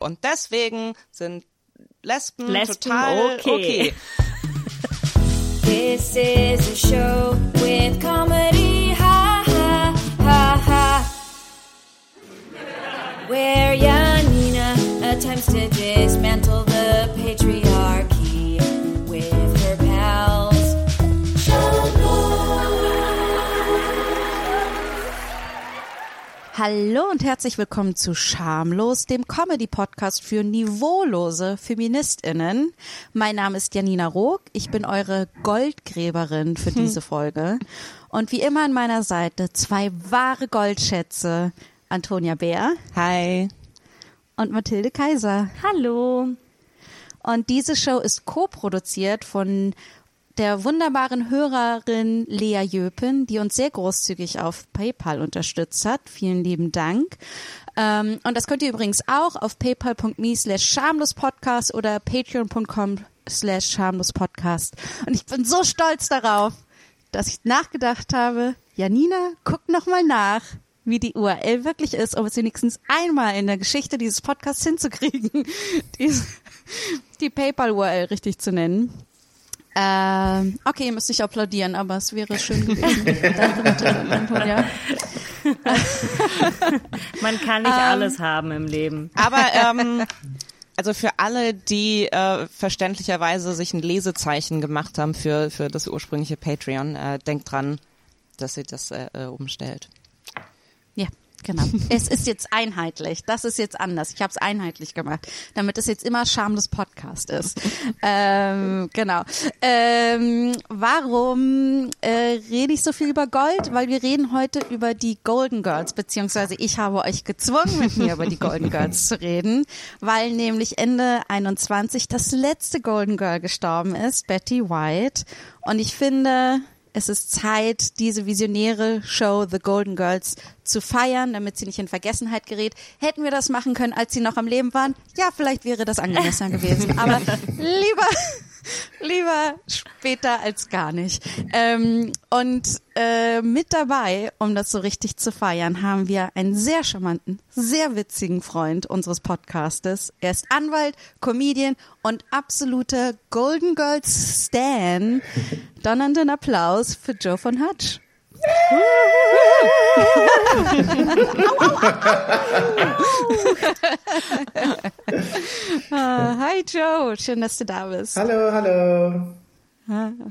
Und deswegen sind Lesben, Lesben total okay. okay. This is a show with comedy, ha ha ha ha. Where Janina attempts to dismantle Hallo und herzlich willkommen zu Schamlos, dem Comedy-Podcast für niveaulose FeministInnen. Mein Name ist Janina Rook, ich bin eure Goldgräberin für diese Folge. Und wie immer an meiner Seite zwei wahre Goldschätze, Antonia Bär Hi. und Mathilde Kaiser. Hallo. Und diese Show ist co-produziert von der wunderbaren Hörerin Lea Jöpen, die uns sehr großzügig auf PayPal unterstützt hat. Vielen lieben Dank. Ähm, und das könnt ihr übrigens auch auf paypal.me slash schamlospodcast oder patreon.com slash schamlospodcast. Und ich bin so stolz darauf, dass ich nachgedacht habe, Janina, guck noch mal nach, wie die URL wirklich ist, um es wenigstens einmal in der Geschichte dieses Podcasts hinzukriegen, die, die PayPal-URL richtig zu nennen. Ähm, okay, ihr müsst nicht applaudieren, aber es wäre schön gewesen. Und Antonia. Man kann nicht alles haben im Leben. Aber ähm, also für alle, die äh, verständlicherweise sich ein Lesezeichen gemacht haben für, für das ursprüngliche Patreon, äh, denkt dran, dass ihr das äh, äh, umstellt. Genau. Es ist jetzt einheitlich. Das ist jetzt anders. Ich habe es einheitlich gemacht, damit es jetzt immer schamlos Podcast ist. ähm, genau. Ähm, warum äh, rede ich so viel über Gold? Weil wir reden heute über die Golden Girls, beziehungsweise ich habe euch gezwungen, mit mir über die Golden Girls zu reden, weil nämlich Ende 21 das letzte Golden Girl gestorben ist, Betty White. Und ich finde, es ist Zeit, diese visionäre Show The Golden Girls zu feiern, damit sie nicht in Vergessenheit gerät. Hätten wir das machen können, als sie noch am Leben waren? Ja, vielleicht wäre das angemessener gewesen. Aber lieber, lieber später als gar nicht. Ähm, und äh, mit dabei, um das so richtig zu feiern, haben wir einen sehr charmanten, sehr witzigen Freund unseres Podcastes. Er ist Anwalt, Comedian und absoluter Golden Girls Stan. Donnernden Applaus für Joe von Hutch. Hi Joe, schön, dass du da bist. Hallo, hallo.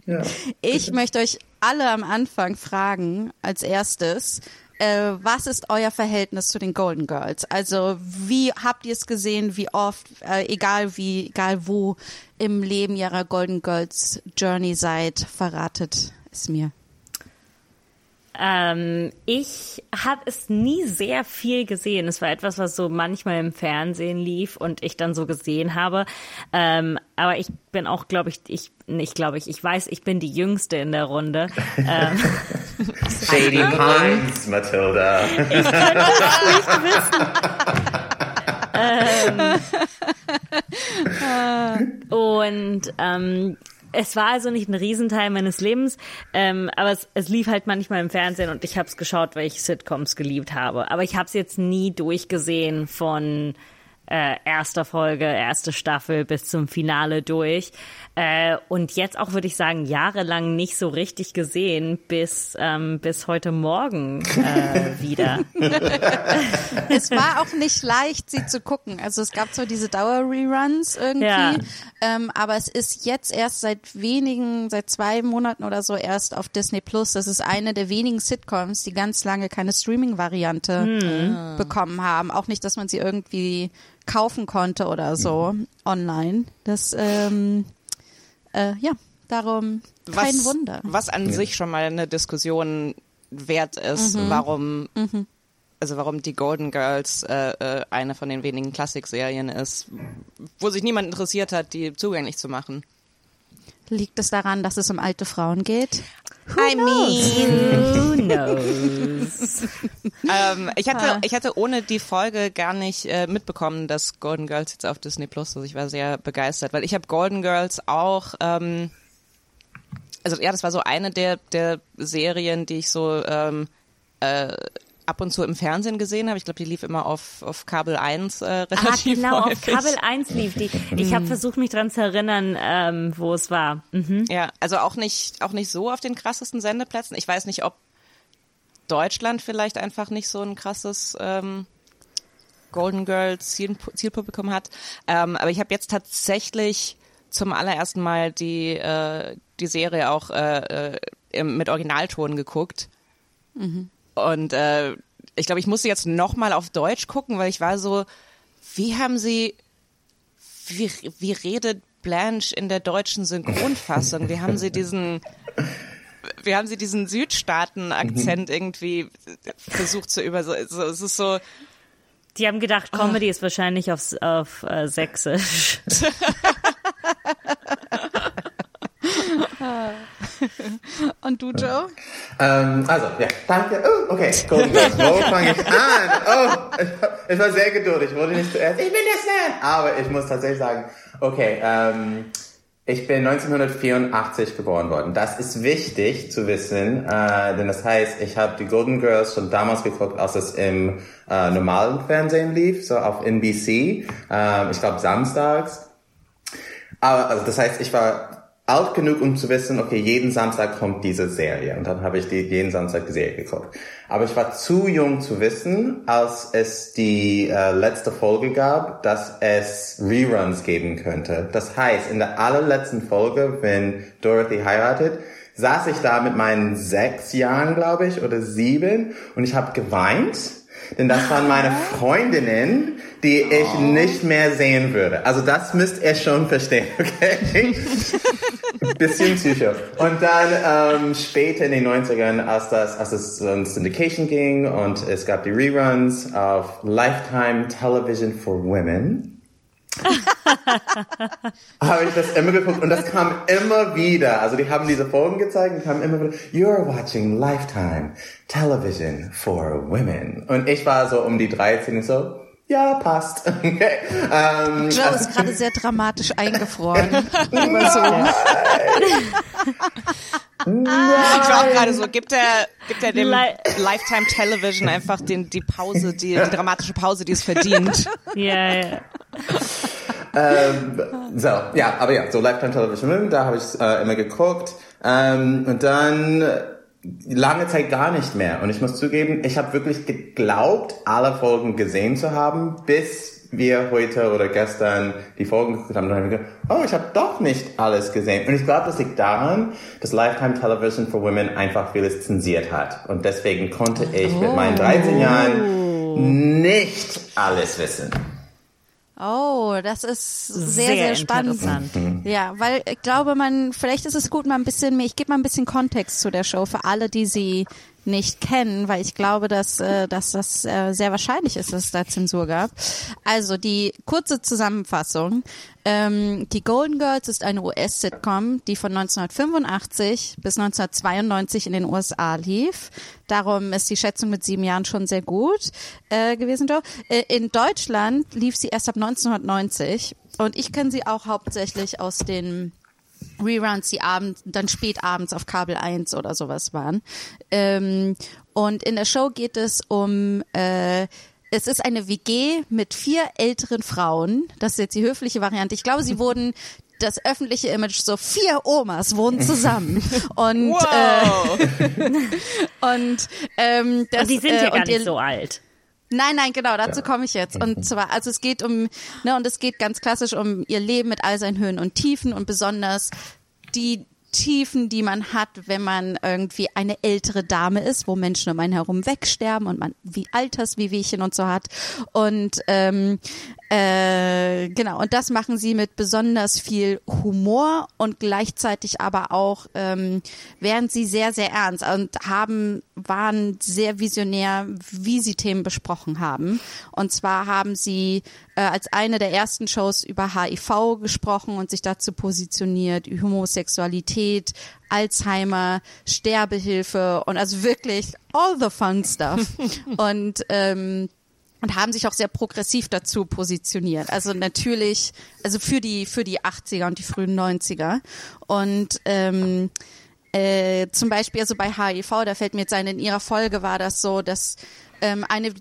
Ja. Ich möchte euch alle am Anfang fragen, als erstes, äh, was ist euer Verhältnis zu den Golden Girls? Also wie habt ihr es gesehen, wie oft, äh, egal wie, egal wo im Leben ihrer Golden Girls Journey seid, verratet es mir. Ähm, ich habe es nie sehr viel gesehen. Es war etwas, was so manchmal im Fernsehen lief und ich dann so gesehen habe. Ähm, aber ich bin auch, glaube ich, ich nicht glaube ich, ich weiß, ich bin die Jüngste in der Runde. ähm, Shady Pines, Matilda. Und ähm, es war also nicht ein Riesenteil meines Lebens, ähm, aber es, es lief halt manchmal im Fernsehen und ich habe es geschaut, weil ich Sitcoms geliebt habe. Aber ich habe es jetzt nie durchgesehen von äh, erster Folge, erste Staffel bis zum Finale durch. Äh, und jetzt auch würde ich sagen, jahrelang nicht so richtig gesehen, bis, ähm, bis heute Morgen äh, wieder. Es war auch nicht leicht, sie zu gucken. Also es gab zwar diese Dauer-Reruns irgendwie, Ja. ähm, aber es ist jetzt erst seit wenigen, seit zwei Monaten oder so erst auf Disney Plus. Das ist eine der wenigen Sitcoms, die ganz lange keine Streaming-Variante bekommen haben. Auch nicht, dass man sie irgendwie kaufen konnte oder so online. Das, ähm, äh, ja, darum kein was, Wunder. Was an sich schon mal eine Diskussion wert ist, warum, also warum die Golden Girls äh, äh, eine von den wenigen Klassikserien ist, wo sich niemand interessiert hat, die zugänglich zu machen. Liegt es daran, dass es um alte Frauen geht? I mean, Who knows? ähm, ich hatte, Ah. ich hatte ohne die Folge gar nicht äh, mitbekommen, dass Golden Girls jetzt auf Disney Plus ist. Also ich war sehr begeistert, weil ich habe Golden Girls auch, ähm, also ja, das war so eine der der Serien, die ich so ähm, äh, ab und zu im Fernsehen gesehen habe. Ich glaube, die lief immer auf, auf Kabel 1 äh, Ah, relativ genau, häufig. auf Kabel 1 lief die. Ich habe versucht, mich dran zu erinnern, ähm, wo es war. Mhm. Ja, also auch nicht, auch nicht so auf den krassesten Sendeplätzen. Ich weiß nicht, ob Deutschland vielleicht einfach nicht so ein krasses ähm, Golden Girls Ziel, Zielpublikum hat. Ähm, aber ich habe jetzt tatsächlich zum allerersten Mal die, äh, die Serie auch äh, äh, im, mit Originalton geguckt. Und äh, ich glaube, ich musste jetzt nochmal auf Deutsch gucken, weil ich war so, wie haben sie, wie, wie redet Blanche in der deutschen Synchronfassung? Wie haben sie diesen, wie haben sie diesen Südstaaten-Akzent irgendwie versucht zu über, so, so, es ist so, Die haben gedacht, Comedy ist wahrscheinlich auf, auf äh, Sächsisch. Und du, Joe? Ähm, also, ja, danke. Oh, okay, Golden Girls. Wo fange ich an? Oh, ich, ich war sehr geduldig. Ich wurde nicht zuerst. Ich bin der Stan. Aber ich muss tatsächlich sagen, okay, ähm, ich bin 1984 geboren worden. Das ist wichtig zu wissen, äh, denn das heißt, ich habe die Golden Girls schon damals geguckt, als es im äh, normalen Fernsehen lief, so auf NBC. Ähm, ich glaube samstags. Aber also das heißt, ich war alt genug, um zu wissen, okay, jeden Samstag kommt diese Serie. Und dann habe ich die jeden Samstag die Serie geguckt. Aber ich war zu jung zu wissen, als es die äh, letzte Folge gab, dass es Reruns geben könnte. Das heißt, in der allerletzten Folge, wenn Dorothy heiratet, saß ich da mit meinen sechs Jahren, glaube ich, oder sieben und ich habe geweint. Denn das waren meine Freundinnen, die ich nicht mehr sehen würde. Also das müsst ihr schon verstehen, okay? Bisschen psycho. Und dann ähm, später in den 90ern, als, das, als es um Syndication ging und es gab die Reruns auf Lifetime Television for Women, habe ich das immer geguckt und das kam immer wieder. Also die haben diese Folgen gezeigt und kamen immer wieder, you're watching Lifetime Television for Women. Und ich war so um die 13 und so, ja, passt. Okay. Ähm, Joe ist gerade sehr dramatisch eingefroren. Über so. ich war auch gerade so, gibt er, gibt er dem Li- Lifetime Television einfach den, die Pause, die, die dramatische Pause, die es verdient. Ja, ja. Ähm, so, ja, aber ja, so Lifetime Television Women, da habe ich äh, immer geguckt. Ähm, und dann lange Zeit gar nicht mehr. Und ich muss zugeben, ich habe wirklich geglaubt, alle Folgen gesehen zu haben, bis wir heute oder gestern die Folgen geguckt haben. Dann habe ich gedacht, oh, ich habe doch nicht alles gesehen. Und ich glaube, das liegt daran, dass Lifetime Television for Women einfach vieles zensiert hat. Und deswegen konnte ich mit meinen 13 Jahren nicht alles wissen. Oh, das ist sehr, Sehr sehr, spannend. interessant. Ja, weil ich glaube, man, vielleicht ist es gut, mal ein bisschen mehr, ich gebe mal ein bisschen Kontext zu der Show für alle, die sie nicht kennen, weil ich glaube, dass, äh, dass das äh, sehr wahrscheinlich ist, dass es da Zensur gab. Also die kurze Zusammenfassung. Ähm, die Golden Girls ist eine US-Sitcom, die von 1985 bis 1992 in den USA lief. Darum ist die Schätzung mit sieben Jahren schon sehr gut äh, gewesen. Äh, in Deutschland lief sie erst ab 1990 und ich kenne sie auch hauptsächlich aus den Reruns, die abends, dann spät abends auf Kabel 1 oder sowas waren. Ähm, und in der Show geht es um, äh, es ist eine WG mit vier älteren Frauen. Das ist jetzt die höfliche Variante. Ich glaube, sie wurden das öffentliche Image so vier Omas wohnen zusammen und Wow. äh, und ähm, das, Und die sind äh, ja gar und ihr- nicht so alt. Nein, nein, genau, dazu komme ich jetzt. Und zwar, also es geht um, ne, und es geht ganz klassisch um ihr Leben mit all seinen Höhen und Tiefen und besonders die Tiefen, die man hat, wenn man irgendwie eine ältere Dame ist, wo Menschen um einen herum wegsterben und man wie Alterswehwehchen und so hat. Und ähm, äh, genau, und das machen sie mit besonders viel Humor und gleichzeitig aber auch ähm, wären sie sehr, sehr ernst und haben, waren sehr visionär, wie sie Themen besprochen haben. Und zwar haben sie äh, als eine der ersten Shows über HIV gesprochen und sich dazu positioniert, Homosexualität, Alzheimer, Sterbehilfe und also wirklich all the fun stuff. und ähm, und haben sich auch sehr progressiv dazu positioniert. Also natürlich, also für die für die 80er und die frühen 90er. Und ähm, äh, zum Beispiel also bei HIV, da fällt mir jetzt ein, in ihrer Folge war das so, dass ähm, eine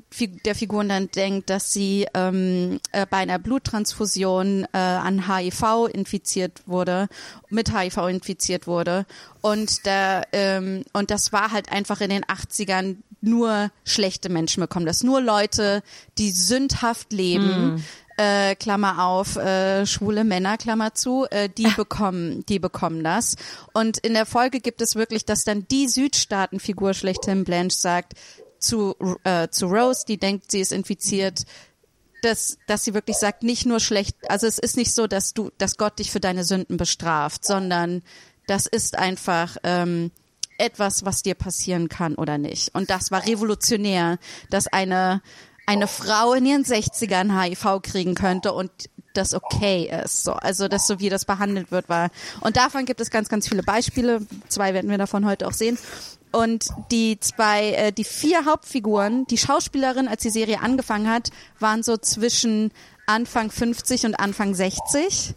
der Figuren dann denkt, dass sie ähm, äh, bei einer Bluttransfusion äh, an HIV infiziert wurde, mit HIV infiziert wurde. Und da, ähm, und das war halt einfach in den 80ern nur schlechte Menschen bekommen das. Nur Leute, die sündhaft leben. Äh, Klammer auf, äh, schwule Männer, Klammer zu, äh, die bekommen, die bekommen das. Und in der Folge gibt es wirklich, dass dann die Südstaatenfigur schlechthin Blanche sagt zu, äh, zu Rose, die denkt, sie ist infiziert, dass, dass sie wirklich sagt, nicht nur schlecht, also es ist nicht so, dass du, dass Gott dich für deine Sünden bestraft, sondern das ist einfach ähm, etwas, was dir passieren kann oder nicht. Und das war revolutionär, dass eine eine Frau in ihren 60ern HIV kriegen könnte und das okay ist. So, also das so wie das behandelt wird war. Und davon gibt es ganz, ganz viele Beispiele. Zwei werden wir davon heute auch sehen. Und die zwei, äh, die vier Hauptfiguren, die Schauspielerin, als die Serie angefangen hat, waren so zwischen Anfang 50 und Anfang 60.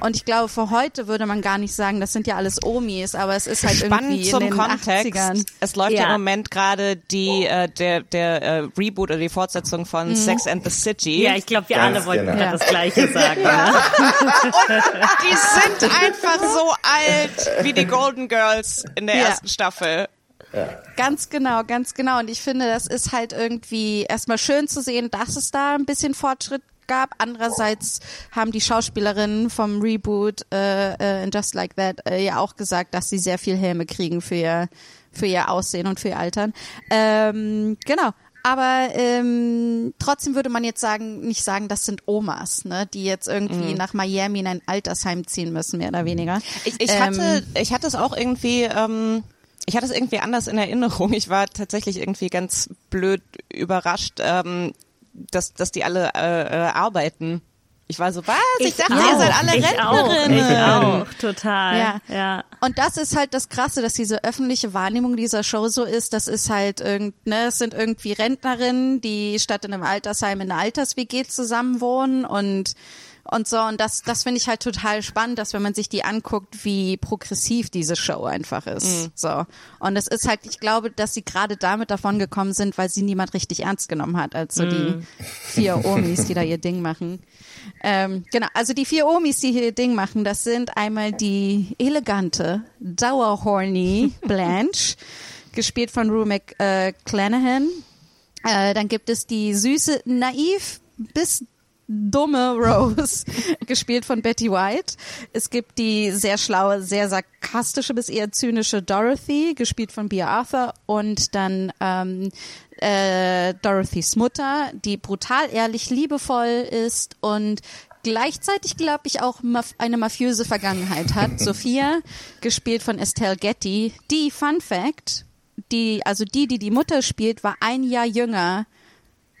Und ich glaube, für heute würde man gar nicht sagen, das sind ja alles Omis, aber es ist halt Spannend irgendwie in zum den Kontext. 80ern. Es läuft ja. Ja. im Moment gerade die äh, der der äh, Reboot oder die Fortsetzung von Sex and the City. Ja, ich glaube, wir Ganz alle wollten genau. gerade das Gleiche sagen. ne? die sind einfach so alt wie die Golden Girls in der Ja. ersten Staffel. Ganz genau, ganz genau. Und ich finde, das ist halt irgendwie erstmal schön zu sehen, dass es da ein bisschen Fortschritt gab. Andererseits haben die Schauspielerinnen vom Reboot äh, äh, in Just Like That äh, ja auch gesagt, dass sie sehr viel Helme kriegen für ihr, für ihr Aussehen und für ihr Altern. Ähm, genau. Aber ähm, trotzdem würde man jetzt sagen, nicht sagen, das sind Omas, ne, die jetzt irgendwie nach Miami in ein Altersheim ziehen müssen, mehr oder weniger. Ich, ich Ähm, hatte ich hatte es auch irgendwie ähm, ich hatte es irgendwie anders in Erinnerung. Ich war tatsächlich irgendwie ganz blöd überrascht, ähm, dass dass die alle äh, äh, arbeiten. Ich war so, was? Ich, dachte, auch. ihr seid alle ich auch, Rentnerinnen. ich auch, total. Ja. ja. Und das ist halt das Krasse, dass diese öffentliche Wahrnehmung dieser Show so ist. Das ist halt irgend, ne, es sind irgendwie Rentnerinnen, die statt in einem Altersheim in einer Alters-WG zusammenwohnen und und so. Und das, das finde ich halt total spannend, dass wenn man sich die anguckt, wie progressiv diese Show einfach ist. So. Und es ist halt, ich glaube, dass sie gerade damit davon gekommen sind, weil sie niemand richtig ernst genommen hat, als so die vier Omis, die da ihr Ding machen. Ähm, genau, also die vier Omis, die hier ihr Ding machen, das sind einmal die elegante, dauerhorny Blanche, gespielt von Rue McClanahan. Äh, dann gibt es die süße, naiv bis dumme Rose, gespielt von Betty White. Es gibt die sehr schlaue, sehr sarkastische bis eher zynische Dorothy, gespielt von Bea Arthur. Und dann ähm, äh, Dorothys Mutter, die brutal ehrlich, liebevoll ist und gleichzeitig, glaube ich, auch maf eine mafiöse Vergangenheit hat. Sophia, gespielt von Estelle Getty, die, Fun Fact, die, also die, die die Mutter spielt, war ein Jahr jünger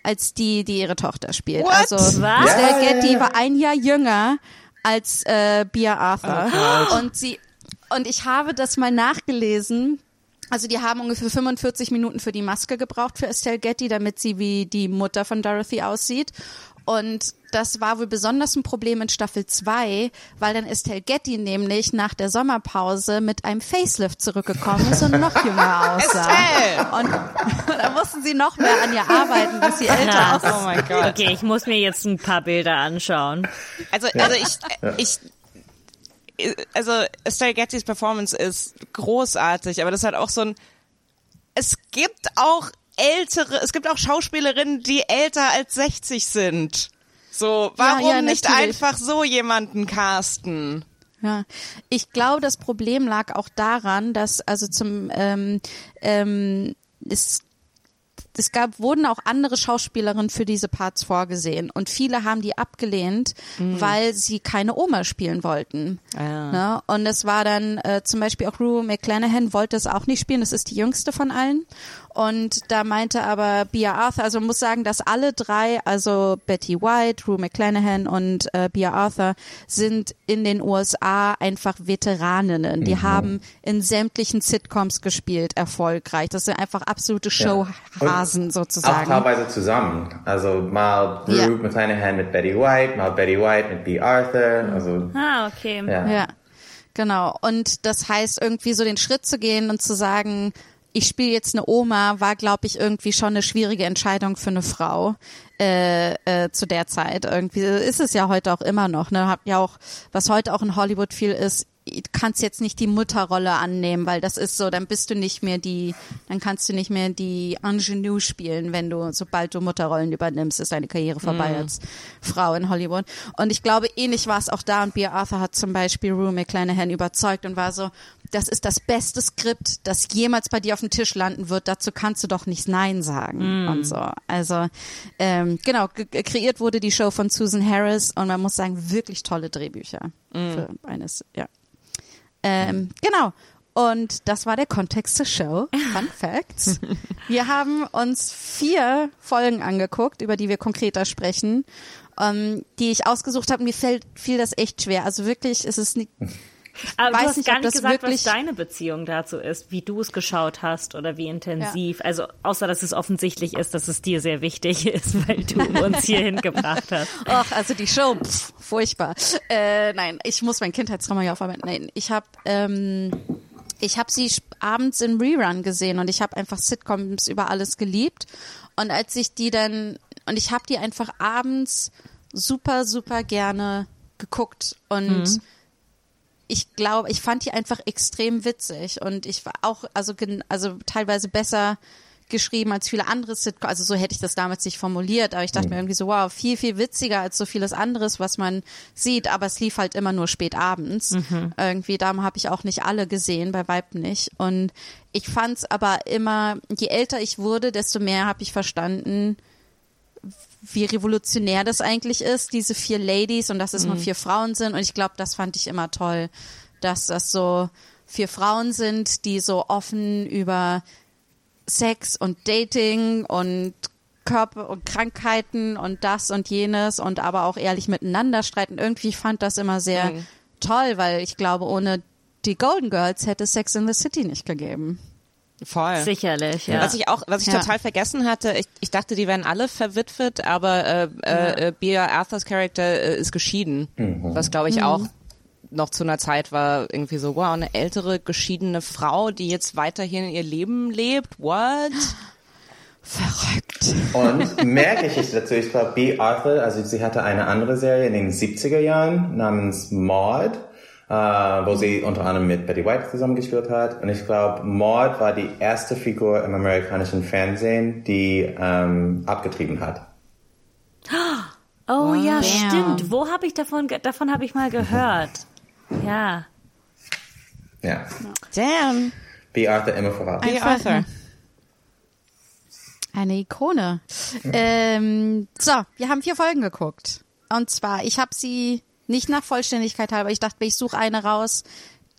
als die, die ihre Tochter spielt. What? Also Was? Estelle ja, Getty ja. war ein Jahr jünger als äh, Bea Arthur. Oh und sie und ich habe das mal nachgelesen. Also die haben ungefähr 45 Minuten für die Maske gebraucht für Estelle Getty, damit sie wie die Mutter von Dorothy aussieht. Und das war wohl besonders ein Problem in Staffel 2, weil dann Estelle Getty nämlich nach der Sommerpause mit einem Facelift zurückgekommen ist und noch jünger aussah. Estelle! Und da mussten sie noch mehr an ihr arbeiten, dass sie älter aussah. Oh mein Gott. Okay, ich muss mir jetzt ein paar Bilder anschauen. Also, also ich, ich, also Estelle Gettys Performance ist großartig, aber das ist halt auch so ein, es gibt auch ältere, es gibt auch Schauspielerinnen, die älter als 60 sind. So, warum ja, nicht natürlich. einfach so jemanden casten? Ja, ich glaube, das Problem lag auch daran, dass also zum ähm, ähm, es es gab, wurden auch andere Schauspielerinnen für diese Parts vorgesehen und viele haben die abgelehnt, weil sie keine Oma spielen wollten. Ah. Ne? Und es war dann äh, zum Beispiel auch Rue McClanahan wollte es auch nicht spielen, das ist die jüngste von allen. Und da meinte aber Bea Arthur, also man muss sagen, dass alle drei, also Betty White, Rue McClanahan und äh, Bea Arthur, sind in den USA einfach Veteraninnen. Die haben in sämtlichen Sitcoms gespielt, erfolgreich. Das sind einfach absolute Showhasen Auch sozusagen. teilweise zusammen. Also mal Rue Ja. McClanahan mit Betty White, mal Betty White mit B. Arthur. Also Ah, okay. ja. Ja, genau. Und das heißt, irgendwie so den Schritt zu gehen und zu sagen, ich spiele jetzt eine Oma, war, glaube ich, irgendwie schon eine schwierige Entscheidung für eine Frau äh, äh, zu der Zeit. Irgendwie ist es ja heute auch immer noch. Ne? Hab ja auch, was heute auch in Hollywood viel ist, du kannst jetzt nicht die Mutterrolle annehmen, weil das ist so, dann bist du nicht mehr die, dann kannst du nicht mehr die Ingenue spielen, wenn du, sobald du Mutterrollen übernimmst, ist deine Karriere vorbei Mhm. als Frau in Hollywood. Und ich glaube, ähnlich war es auch da und Bea Arthur hat zum Beispiel Rue McClanahan überzeugt und war so, das ist das beste Skript, das jemals bei dir auf dem Tisch landen wird, dazu kannst du doch nicht Nein sagen Mhm. und so. Also, ähm, genau, ge- kreiert wurde die Show von Susan Harris und man muss sagen, wirklich tolle Drehbücher Mhm. für eines, ja. Ähm, genau. Und das war der Kontext der Show. Fun Facts. Wir haben uns vier Folgen angeguckt, über die wir konkreter sprechen, ähm, die ich ausgesucht habe. Mir fällt, fiel das echt schwer. Also wirklich ist es nicht, Aber weiß du hast nicht, gar nicht gesagt, was deine Beziehung dazu ist, wie du es geschaut hast oder wie intensiv. Also außer, dass es offensichtlich ist, dass es dir sehr wichtig ist, weil du uns hierhin gebracht hast. Ach, also die Show, pff, furchtbar. Äh, nein, ich muss mein Kindheitstrauma hier aufarbeiten. Nein, ich habe ähm, ich habe sie abends in Rerun gesehen und ich habe einfach Sitcoms über alles geliebt. Und als ich die dann und ich habe die einfach abends super super gerne geguckt und ich glaube, ich fand die einfach extrem witzig und ich war auch also also teilweise besser geschrieben als viele andere Sitcoms. Also so hätte ich das damals nicht formuliert, aber ich dachte mir irgendwie so, wow, viel, viel witziger als so vieles anderes, was man sieht, aber es lief halt immer nur spät abends. Irgendwie, darum habe ich auch nicht alle gesehen, bei Weib nicht. Und ich fand's aber immer, je älter ich wurde, desto mehr habe ich verstanden, wie revolutionär das eigentlich ist, diese vier Ladies und dass es nur vier Frauen sind. Und ich glaube, das fand ich immer toll, dass das so vier Frauen sind, die so offen über Sex und Dating und Körper und Krankheiten und das und jenes und aber auch ehrlich miteinander streiten. Irgendwie fand das immer sehr toll, weil ich glaube, ohne die Golden Girls hätte Sex in the City nicht gegeben. Voll. Sicherlich, ja. Was ich auch, was ich Ja. total vergessen hatte, ich, ich dachte, die wären alle verwitwet, aber äh, äh, äh, Bea Arthurs Charakter äh, ist geschieden, was glaube ich auch noch zu einer Zeit war irgendwie so, wow, eine ältere geschiedene Frau, die jetzt weiterhin ihr Leben lebt, what? Verrückt. Und mehr Geschichte dazu. Ich glaube, B. Arthur, also sie hatte eine andere Serie in den 70er Jahren namens Maud, äh, wo sie unter anderem mit Betty White zusammengespielt hat. Und ich glaube, Maud war die erste Figur im amerikanischen Fernsehen, die ähm, abgetrieben hat. oh ja, Bam. stimmt. Wo habe ich davon, ge- davon habe ich mal gehört. Ja. Ja. Damn. B. Arthur immer voraus. Bea Arthur. Eine Ikone. Ähm, so, wir haben vier Folgen geguckt. Und zwar, ich habe sie nicht nach Vollständigkeit halber. Ich dachte, ich suche eine raus,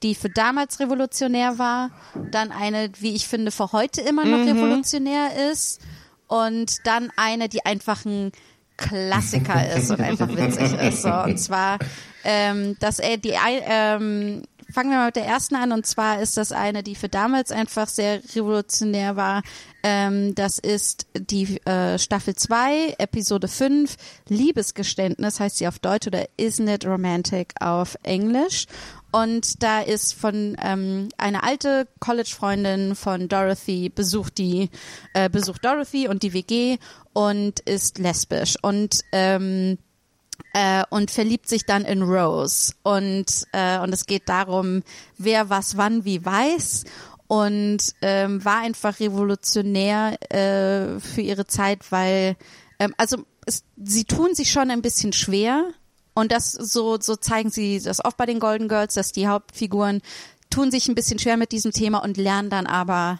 die für damals revolutionär war. Dann eine, wie ich finde, für heute immer noch revolutionär ist. Und dann eine, die einfach ein Klassiker ist und einfach witzig ist. So, und zwar, ähm, dass er die, ähm, fangen wir mal mit der ersten an. Und zwar ist das eine, die für damals einfach sehr revolutionär war. Ähm, das ist die äh, Staffel 2, Episode 5, Liebesgeständnis heißt sie auf Deutsch oder Isn't It Romantic auf Englisch. Und da ist von ähm, eine alte College-Freundin von Dorothy besucht die äh, besucht Dorothy und die WG und ist lesbisch und ähm, äh, und verliebt sich dann in Rose und äh, und es geht darum, wer was wann wie weiß und ähm, war einfach revolutionär äh, für ihre Zeit, weil ähm, also es, sie tun sich schon ein bisschen schwer und das so so zeigen sie das oft bei den Golden Girls, dass die Hauptfiguren tun sich ein bisschen schwer mit diesem Thema und lernen dann aber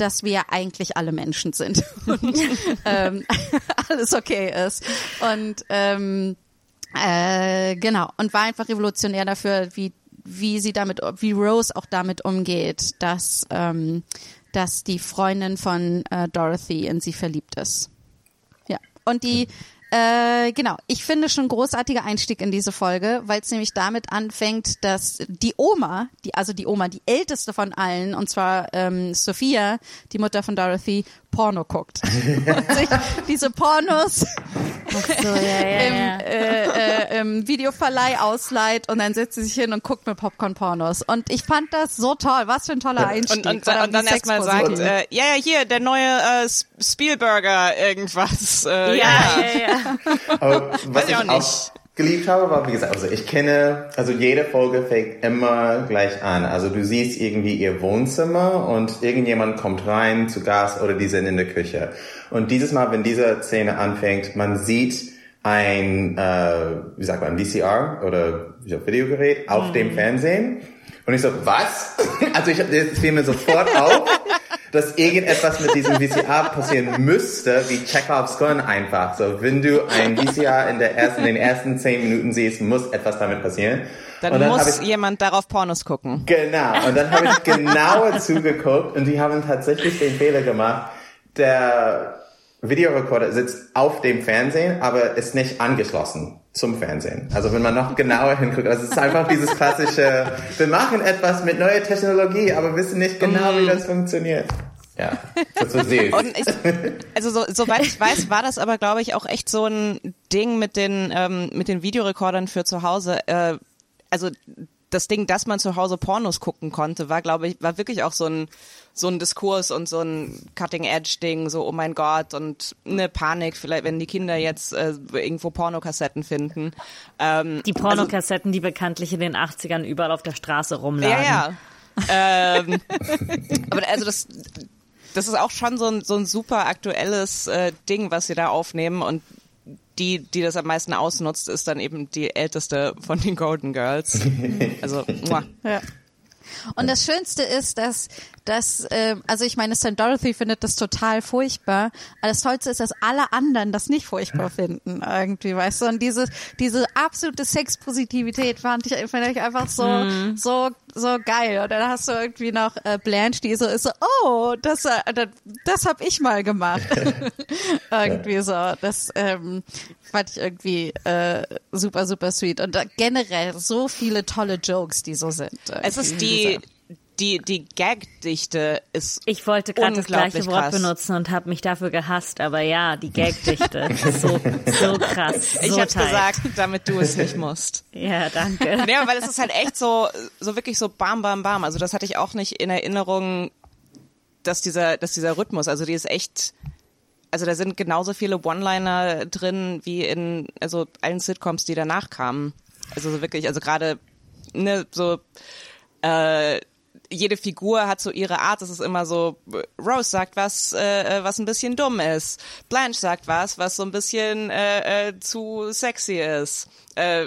dass wir eigentlich alle Menschen sind und ähm, alles okay ist. Und ähm, äh, genau, und war einfach revolutionär dafür, wie, wie sie damit, wie Rose auch damit umgeht, dass, ähm, dass die Freundin von äh, Dorothy in sie verliebt ist. Ja. Und die, äh, genau, ich finde schon großartiger Einstieg in diese Folge, weil es nämlich damit anfängt, dass die Oma, die, also die Oma, die älteste von allen, und zwar ähm, Sophia, die Mutter von Dorothy, Porno guckt. und sich diese Pornos So, ja, ja, im, ja. äh, äh, im Videoverleih ausleiht und dann setzt sie sich hin und guckt mir Popcorn-Pornos. Und ich fand das so toll. Was für ein toller Einstieg. Und, und, und dann erstmal sagt, äh, ja, ja, hier, der neue äh, Spielberger irgendwas. Äh, Ja, ja, ja. Aber was ich ich auch auch, nicht. Geliebt habe, war, wie gesagt, also ich kenne, also jede Folge fängt immer gleich an. Also du siehst irgendwie ihr Wohnzimmer und irgendjemand kommt rein zu Gast oder die sind in der Küche. Und dieses Mal, wenn diese Szene anfängt, man sieht ein, äh, wie sagt man, VCR oder Videogerät auf dem Fernsehen. Und ich so, was? Also ich, es fiel mir sofort auf, dass irgendetwas mit diesem VCR passieren müsste, wie Chekhovs Gun einfach. So, wenn du ein VCR in der ersten, in den ersten zehn Minuten siehst, muss etwas damit passieren. Dann, dann muss ich jemand darauf Pornos gucken. Genau. Und dann habe ich genauer zugeguckt und die haben tatsächlich den Fehler gemacht. Der Videorekorder sitzt auf dem Fernsehen, aber ist nicht angeschlossen zum Fernsehen. Also wenn man noch genauer hinguckt, also es ist einfach dieses klassische, wir machen etwas mit neuer Technologie, aber wissen nicht genau, wie das funktioniert. Ja, das ist so süß. Und ich, also so, soweit ich weiß, war das aber, glaube ich, auch echt so ein Ding mit den ähm, mit den Videorekordern für zu Hause. Äh, also das Ding, dass man zu Hause Pornos gucken konnte, war, glaube ich, war wirklich auch so ein so ein Diskurs und so ein Cutting-Edge-Ding, so oh mein Gott und eine Panik, vielleicht wenn die Kinder jetzt äh, irgendwo Pornokassetten finden. Ähm, Die Pornokassetten, die bekanntlich in den 80ern überall auf der Straße rumlagen. Ja, ja. ähm, aber also das, das ist auch schon so ein, so ein super aktuelles äh, Ding, was sie da aufnehmen und die, die das am meisten ausnutzt, ist dann eben die älteste von den Golden Girls. Also, muah. Ja. Und das Schönste ist, dass, dass ähm, also ich meine, St. Dorothy findet das total furchtbar, aber das Tollste ist, dass alle anderen das nicht furchtbar finden, irgendwie, weißt du? Und diese, diese absolute Sexpositivität fand ich, fand ich einfach so, so, so geil. Und dann hast du irgendwie noch äh, Blanche, die so ist so, oh, das, äh, das, das hab ich mal gemacht. irgendwie so. Das ähm, fand ich irgendwie äh, super, super sweet. Und generell so viele tolle Jokes, die so sind. Es ist die, die, die Gagdichte ist Ich wollte gerade das gleiche Wort krass. benutzen und habe mich dafür gehasst, aber ja, die Gagdichte. so, so krass. So Ich hab's tight. gesagt, damit du es nicht musst. Ja, danke. Ja, weil es ist halt echt so, so wirklich so bam, bam, bam. Also das hatte ich auch nicht in Erinnerung, dass dieser, dass dieser Rhythmus, also die ist echt, also da sind genauso viele One-Liner drin wie in, also allen Sitcoms, die danach kamen. Also so wirklich, also gerade, ne, so, äh, jede Figur hat so ihre Art. Es ist immer so, Rose sagt was, äh, was ein bisschen dumm ist. Blanche sagt was, was so ein bisschen äh, äh, zu sexy ist. Äh,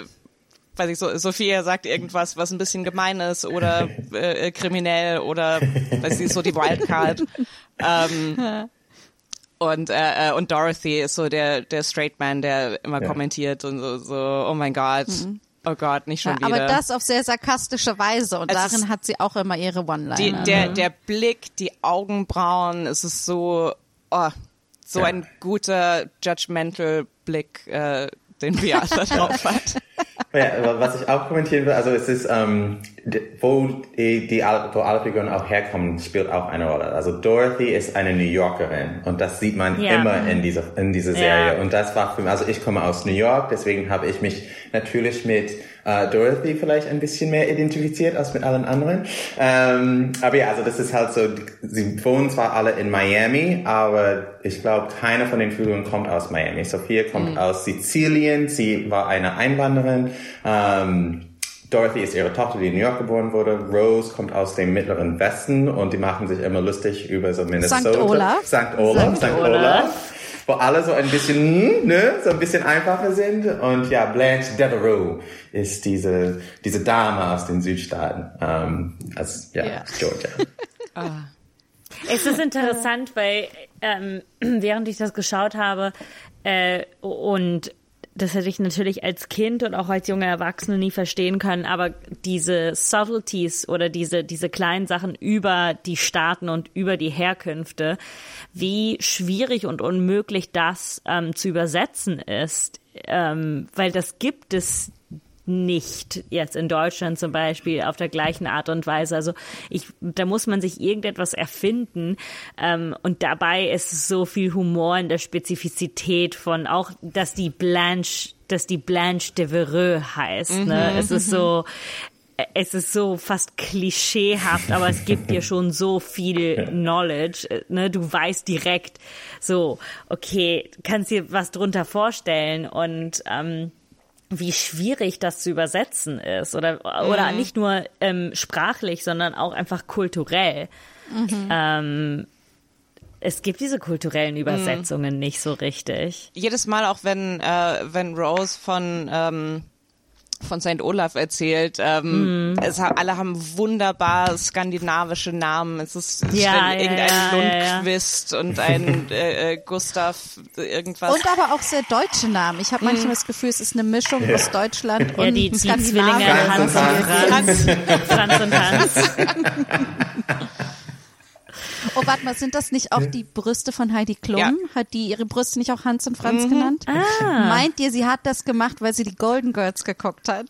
weiß ich, so, Sophia sagt irgendwas, was ein bisschen gemein ist oder äh, äh, kriminell oder weiß ich, so die Wildcard. ähm, und äh, äh, und Dorothy ist so der der Straight Man, der immer Ja. kommentiert und so, so oh mein Gott, oh Gott, nicht schon Ja, wieder. aber das auf sehr sarkastische Weise und Es darin hat sie auch immer ihre One-Liner. die, der, der Blick, die Augenbrauen, es ist so, oh, so Ja. ein guter judgmental Blick, äh, den Beata drauf hat. Ja, was ich auch kommentieren will, also es ist, ähm, wo die, die alle, wo alle Figuren auch herkommen, spielt auch eine Rolle. Also Dorothy ist eine New Yorkerin und das sieht man Ja. immer in dieser in dieser Ja. Serie. Und das war für mich, also ich komme aus New York, deswegen habe ich mich natürlich mit äh, Dorothy vielleicht ein bisschen mehr identifiziert als mit allen anderen. Ähm, aber ja, also das ist halt so, sie wohnen zwar alle in Miami, aber ich glaube, keiner von den Figuren kommt aus Miami. Sophia kommt aus Sizilien, sie war eine Einwanderin. Ähm, Dorothy ist ihre Tochter, die in New York geboren wurde. Rose kommt aus dem mittleren Westen und die machen sich immer lustig über so Minnesota. St. Olaf. St. Olaf. St. Olaf. Wo alle so ein bisschen, hm, ne, so ein bisschen einfacher sind. Und ja, Blanche Devereaux ist diese, diese Dame aus den Südstaaten, ähm, als, ja, aus Georgia. Es ist interessant, weil ähm, während ich das geschaut habe äh, und das hätte ich natürlich als Kind und auch als junger Erwachsene nie verstehen können, aber diese Subtleties oder diese, diese kleinen Sachen über die Staaten und über die Herkünfte, wie schwierig und unmöglich das ähm, zu übersetzen ist, ähm, weil das gibt es nicht jetzt in Deutschland zum Beispiel auf der gleichen Art und Weise. Also ich, da muss man sich irgendetwas erfinden ähm, und dabei ist so viel Humor in der Spezifizität von auch, dass die Blanche, dass die Blanche de Vereux heißt. Ne? Es ist so, es ist so fast klischeehaft, aber es gibt dir schon so viel Knowledge. Ne? Du weißt direkt so, okay, kannst dir was drunter vorstellen und ähm, wie schwierig das zu übersetzen ist oder oder Mhm. nicht nur ähm, sprachlich, sondern auch einfach kulturell. Mhm. Ähm, es gibt diese kulturellen Übersetzungen nicht so richtig. jedes Mal auch wenn äh, wenn Rose von ähm, von St. Olaf erzählt, ähm, Mhm. es alle haben wunderbar skandinavische Namen. Es ist Ja, ja, irgendein ja, ja, ja. Lundqvist und ein äh, äh, Gustav irgendwas. Und aber auch sehr deutsche Namen. Ich habe manchmal das Gefühl, es ist eine Mischung aus Deutschland und die, die Skandinavien. Zwillinge Hans und Franz. Franz und Hans. Oh, warte mal, sind das nicht auch die Brüste von Heidi Klum? Ja. Hat die ihre Brüste nicht auch Hans und Franz genannt? Meint ihr, sie hat das gemacht, weil sie die Golden Girls geguckt hat?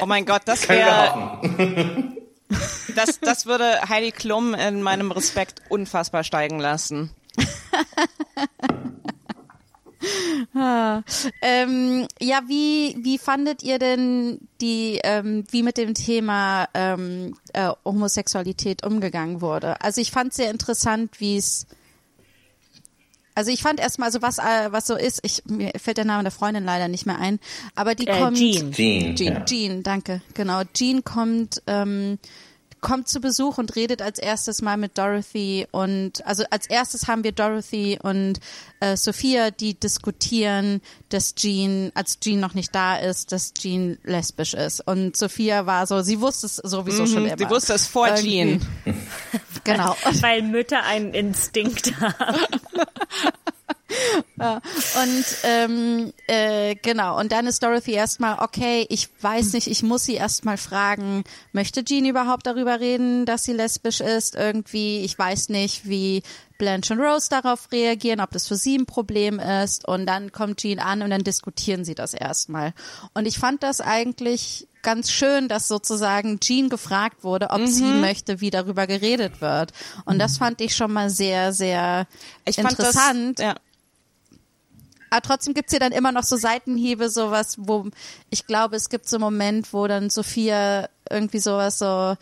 oh mein Gott, das wäre das das würde Heidi Klum in meinem Respekt unfassbar steigen lassen. Ähm, ja, wie, wie fandet ihr denn die, ähm, wie mit dem Thema ähm, äh, Homosexualität umgegangen wurde? Also ich fand sehr interessant, wie es also ich fand erstmal so was äh, was so ist, ich mir fällt der Name der Freundin leider nicht mehr ein, aber die Äh, kommt Jean. Jean. Jean. Ja. Jean, danke. Genau. Jean kommt, ähm, kommt zu Besuch und redet als erstes mal mit Dorothy und also als erstes haben wir Dorothy und äh, Sophia, die diskutieren, dass Jean, als Jean noch nicht da ist, dass Jean lesbisch ist. Und Sophia war so, sie wusste es sowieso schon immer. Mhm, Sie wusste es vor Irgendwie. Jean. Genau. Weil Mütter einen Instinkt haben. Und ähm, äh, genau, und dann ist Dorothy erstmal, okay, ich weiß nicht, ich muss sie erstmal fragen, möchte Jean überhaupt darüber reden, dass sie lesbisch ist? Irgendwie, ich weiß nicht, wie Blanche und Rose darauf reagieren, ob das für sie ein Problem ist. Und dann kommt Jean an und dann diskutieren sie das erstmal. Und ich fand das eigentlich ganz schön, dass sozusagen Jean gefragt wurde, ob sie möchte, wie darüber geredet wird. Und das fand ich schon mal sehr, sehr Ich fand interessant. das, ja. Aber trotzdem gibt's hier dann immer noch so Seitenhiebe, sowas, wo ich glaube, es gibt so einen Moment, wo dann Sophia irgendwie sowas so.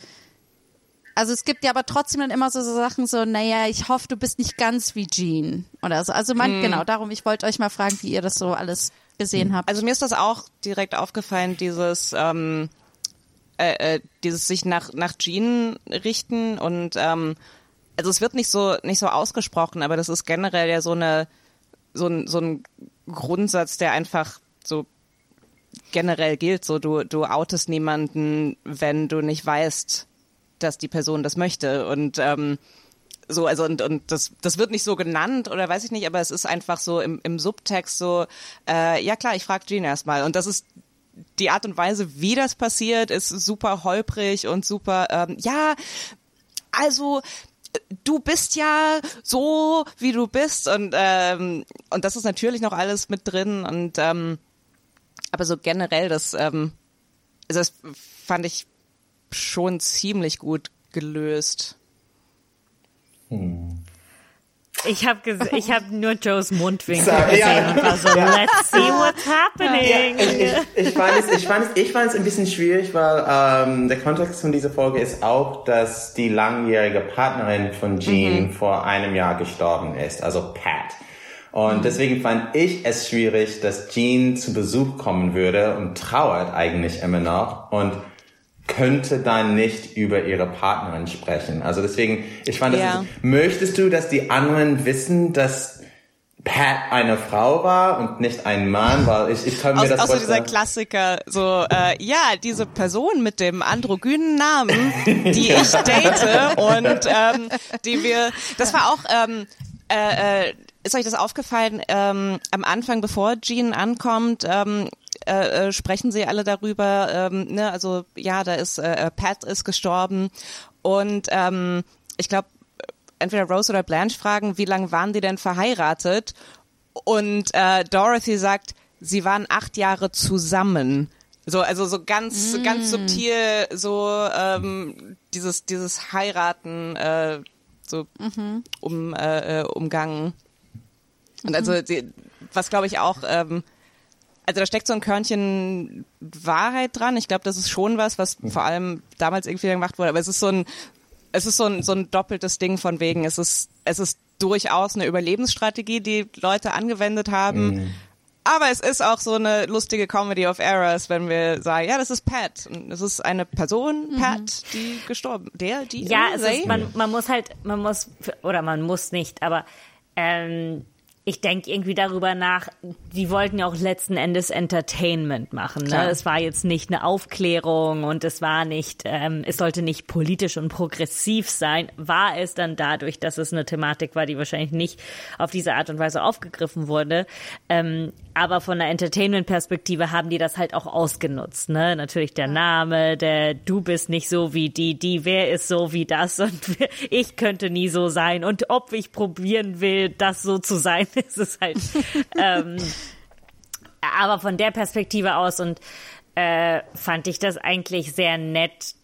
Also es gibt ja aber trotzdem dann immer so, so Sachen so, naja, ich hoffe, du bist nicht ganz wie Jean oder so. Also man, genau, darum, ich wollte euch mal fragen, wie ihr das so alles gesehen habt. Also mir ist das auch direkt aufgefallen, dieses ähm, äh, äh, dieses sich nach nach Jean richten und ähm, also es wird nicht so nicht so ausgesprochen, aber das ist generell ja so eine so ein so ein Grundsatz, der einfach so generell gilt. So du du outest niemanden, wenn du nicht weißt, dass die Person das möchte und ähm, so, also und, und das, das wird nicht so genannt oder weiß ich nicht, aber es ist einfach so im, im Subtext so, äh, ja klar, ich frage Jean erstmal. Und das ist die Art und Weise, wie das passiert, ist super holprig und super, ähm, ja, also du bist ja so, wie du bist und ähm, und das ist natürlich noch alles mit drin und ähm, aber so generell das, ähm, also das fand ich schon ziemlich gut gelöst. Ich habe ich hab nur Joes Mundwinkel So, gesehen ja. und war so, let's see what's happening. Ich, ich, ich, fand es, ich, fand es, ich fand es ein bisschen schwierig, weil ähm, der Kontext von dieser Folge ist auch, dass die langjährige Partnerin von Jean vor einem Jahr gestorben ist, also Pat. Und deswegen fand ich es schwierig, dass Jean zu Besuch kommen würde und trauert eigentlich immer noch und könnte dann nicht über ihre Partnerin sprechen. Also deswegen, ich fand, das Ja. ist, möchtest du, dass die anderen wissen, dass Pat eine Frau war und nicht ein Mann, weil ich, ich kann mir Aus, das außer dieser. Klassiker, so, äh, ja, diese Person mit dem androgynen Namen, die ich date und ähm, die wir, das war auch, ähm, äh, äh, ist euch das aufgefallen, ähm, am Anfang, bevor Jean ankommt, ähm, äh, äh, sprechen sie alle darüber, ähm, ne, also ja, da ist, äh, Pat ist gestorben und ähm, ich glaube, entweder Rose oder Blanche fragen, wie lange waren die denn verheiratet? Und äh, Dorothy sagt, sie waren acht Jahre zusammen. So, also so ganz, Mm. ganz subtil, so ähm, dieses, dieses Heiraten äh, so Mhm. um, äh, äh, umgangen. Und also, Mhm. die, was glaube ich auch, ähm, also da steckt so ein Körnchen Wahrheit dran. Ich glaube, das ist schon was, was vor allem damals irgendwie gemacht wurde. Aber es ist so ein, es ist so ein, so ein doppeltes Ding von wegen. Es ist, es ist durchaus eine Überlebensstrategie, die Leute angewendet haben. Aber es ist auch so eine lustige Comedy of Errors, wenn wir sagen, ja, das ist Pat. Und es ist eine Person, Pat, die gestorben, der, die, Ja, ist, man, man muss halt, man muss, oder man muss nicht, aber ähm, ich denke irgendwie darüber nach, die wollten ja auch letzten Endes Entertainment machen. Ne? Klar. Es war jetzt nicht eine Aufklärung und es war nicht, ähm, es sollte nicht politisch und progressiv sein, war es dann dadurch, dass es eine Thematik war, die wahrscheinlich nicht auf diese Art und Weise aufgegriffen wurde. Ähm, aber von der Entertainment-Perspektive haben die das halt auch ausgenutzt. Ne? Natürlich der Name, der du bist nicht so wie die, die, wer ist so wie das und ich könnte nie so sein. Und ob ich probieren will, das so zu sein, ist es halt. ähm, aber von der Perspektive aus und äh, fand ich das eigentlich sehr nett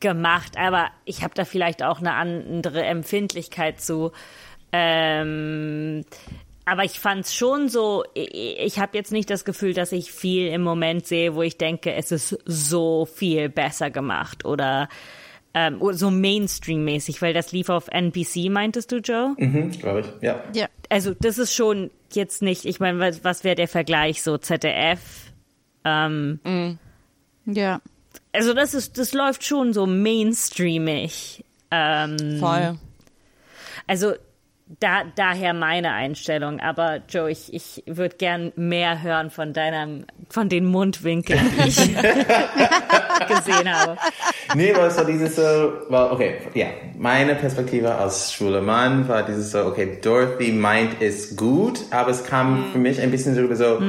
gemacht, aber ich habe da vielleicht auch eine andere Empfindlichkeit zu. Ähm, aber ich fand es schon so, ich, ich habe jetzt nicht das Gefühl, dass ich viel im Moment sehe, wo ich denke, es ist so viel besser gemacht oder ähm, so Mainstream-mäßig, weil das lief auf NBC, meintest du, Joe? Mhm, glaube ich. Ja. Ja. Also das ist schon jetzt nicht, ich meine, was, was wäre der Vergleich so ZDF? Ähm, Ja. also das ist, das läuft schon so mainstreamig. Ähm, Voll. Also da, daher meine Einstellung. Aber Joe, ich, ich würde gern mehr hören von deinem, von den Mundwinkeln, die ich gesehen habe. Nee, weil es war dieses so, well, okay, ja, meine Perspektive als schwuler Mann war dieses so, okay, Dorothy meint es gut, aber es kam für mich ein bisschen darüber so,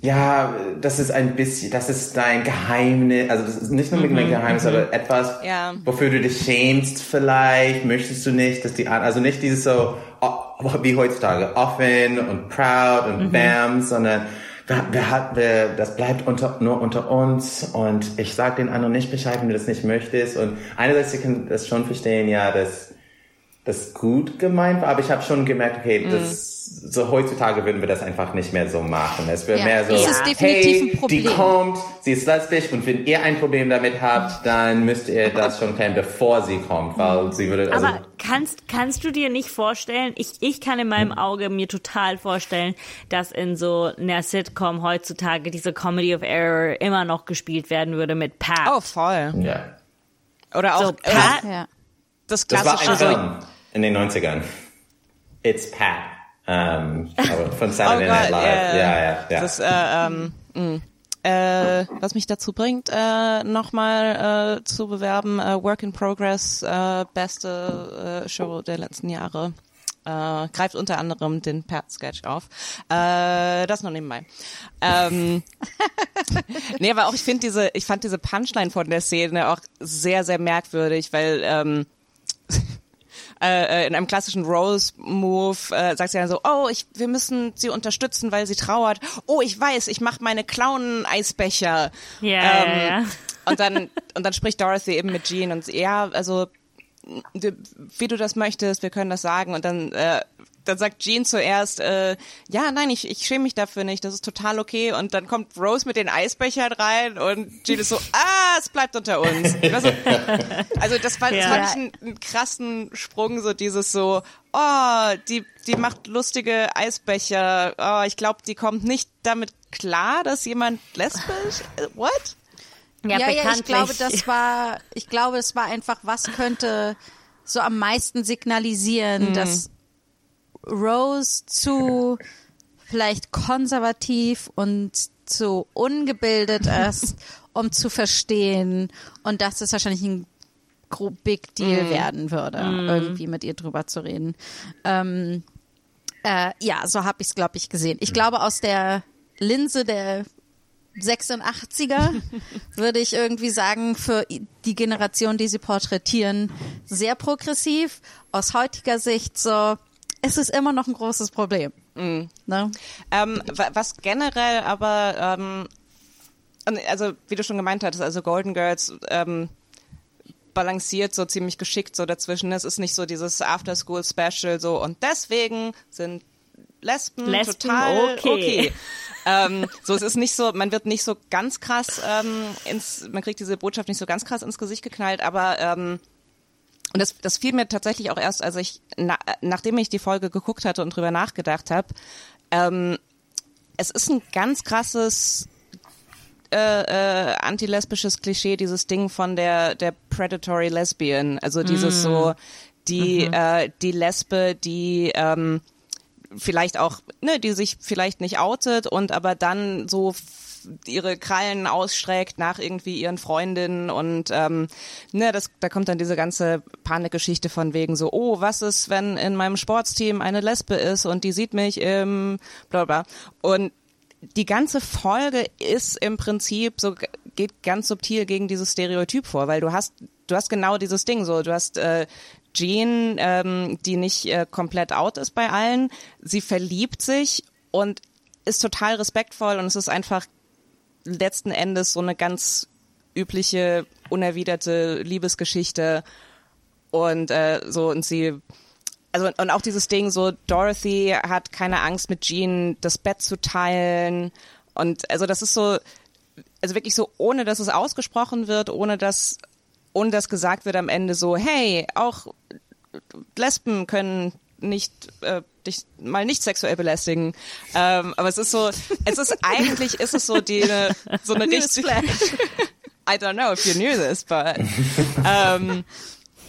ja, das ist ein bisschen, das ist dein Geheimnis, also das ist nicht nur ein Geheimnis, aber etwas, Ja. wofür du dich schämst vielleicht, möchtest du nicht, dass die, an- also nicht dieses so, o- wie heutzutage, offen und proud und bam, sondern wer, wer hat, wer, das bleibt unter, nur unter uns und ich sag den anderen nicht Bescheid, wenn du das nicht möchtest und einerseits, ich kann das schon verstehen, ja, dass das gut gemeint war, aber ich habe schon gemerkt, okay, das, so heutzutage würden wir das einfach nicht mehr so machen. Es wird Ja, mehr so, hey, ein Problem. die kommt, sie ist lesbisch und wenn ihr ein Problem damit habt, dann müsst ihr das schon klären, bevor sie kommt, weil sie würde, also, Aber kannst, kannst du dir nicht vorstellen, ich, ich kann in meinem Auge mir total vorstellen, dass in so einer Sitcom heutzutage diese Comedy of Error immer noch gespielt werden würde mit Pat. Oh, voll. ja. Oder auch So, äh, Pat, Ja. das Das war klassische ein Film in den 90ern. It's Pat. Ähm, aber von Saturday Oh Night Live. ja, ja, ja, ja. Das, äh, ähm, mh. äh, was mich dazu bringt, äh, nochmal äh, zu bewerben, äh, Work in Progress, äh, beste äh, Show der letzten Jahre. Äh, greift unter anderem den Pat-Sketch auf. Äh, das noch nebenbei. Ähm, nee, aber auch ich finde diese, ich fand diese Punchline von der Szene auch sehr, sehr merkwürdig, weil ähm, äh, in einem klassischen Rose-Move äh, sagt sie dann so, oh, ich, wir müssen sie unterstützen, weil sie trauert. Oh, ich weiß, ich mache meine Clown-Eisbecher. Ja, ja, ja. Und dann und dann spricht Dorothy eben mit Jean und sie, ja, also wie du das möchtest, wir können das sagen. Und dann äh, dann sagt Jean zuerst, äh, ja, nein, ich, ich schäme mich dafür nicht, das ist total okay. Und dann kommt Rose mit den Eisbechern rein und Jean ist so, ah, es bleibt unter uns. Also, also das, war, das Ja. fand ich einen, einen krassen Sprung, so dieses so, oh, die, die macht lustige Eisbecher, oh, ich glaube, die kommt nicht damit klar, dass jemand lesbisch, what? Ja, ja, ich bekanntlich. glaube, das war, ich glaube, es war einfach, was könnte so am meisten signalisieren, dass Rose zu vielleicht konservativ und zu ungebildet ist, um zu verstehen und dass es wahrscheinlich ein Big Deal werden würde, irgendwie mit ihr drüber zu reden. Ähm, äh, ja, so habe ich es, glaube ich, gesehen. Ich glaube, aus der Linse der 86er würde ich irgendwie sagen, für die Generation, die sie porträtieren, sehr progressiv. Aus heutiger Sicht so, es ist immer noch ein großes Problem. Ne? Ähm, wa- was generell aber ähm, also wie du schon gemeint hattest, also Golden Girls ähm, balanciert so ziemlich geschickt so dazwischen. Es ist nicht so dieses After-School-Special so und deswegen sind Lesben, Lesben, total okay. okay. ähm, so, es ist nicht so, man wird nicht so ganz krass ähm, ins, man kriegt diese Botschaft nicht so ganz krass ins Gesicht geknallt, aber ähm, und das, das fiel mir tatsächlich auch erst, als ich, na, nachdem ich die Folge geguckt hatte und drüber nachgedacht habe, ähm, es ist ein ganz krasses äh, äh, antilesbisches Klischee, dieses Ding von der, der predatory Lesbian. Also dieses so, die, äh, die Lesbe, die ähm, vielleicht auch, ne, die sich vielleicht nicht outet und aber dann so ihre Krallen ausstreckt nach irgendwie ihren Freundinnen und ähm, ne, das, da kommt dann diese ganze Panikgeschichte von wegen so, oh, was ist, wenn in meinem Sportsteam eine Lesbe ist und die sieht mich im bla bla. Und die ganze Folge ist im Prinzip so geht ganz subtil gegen dieses Stereotyp vor, weil du hast du hast genau dieses Ding so, du hast äh, Jean, ähm, die nicht äh, komplett out ist bei allen, sie verliebt sich und ist total respektvoll und es ist einfach letzten Endes so eine ganz übliche unerwiderte Liebesgeschichte. Und äh, so und sie also und auch dieses Ding so Dorothy hat keine Angst mit Jean das Bett zu teilen. Und also das ist so also wirklich so ohne dass es ausgesprochen wird ohne dass ohne dass gesagt wird am Ende so hey auch Lesben können nicht äh, dich mal nicht sexuell belästigen ähm, aber es ist so es ist eigentlich ist es so die so eine richtig I don't know if you knew this but ähm,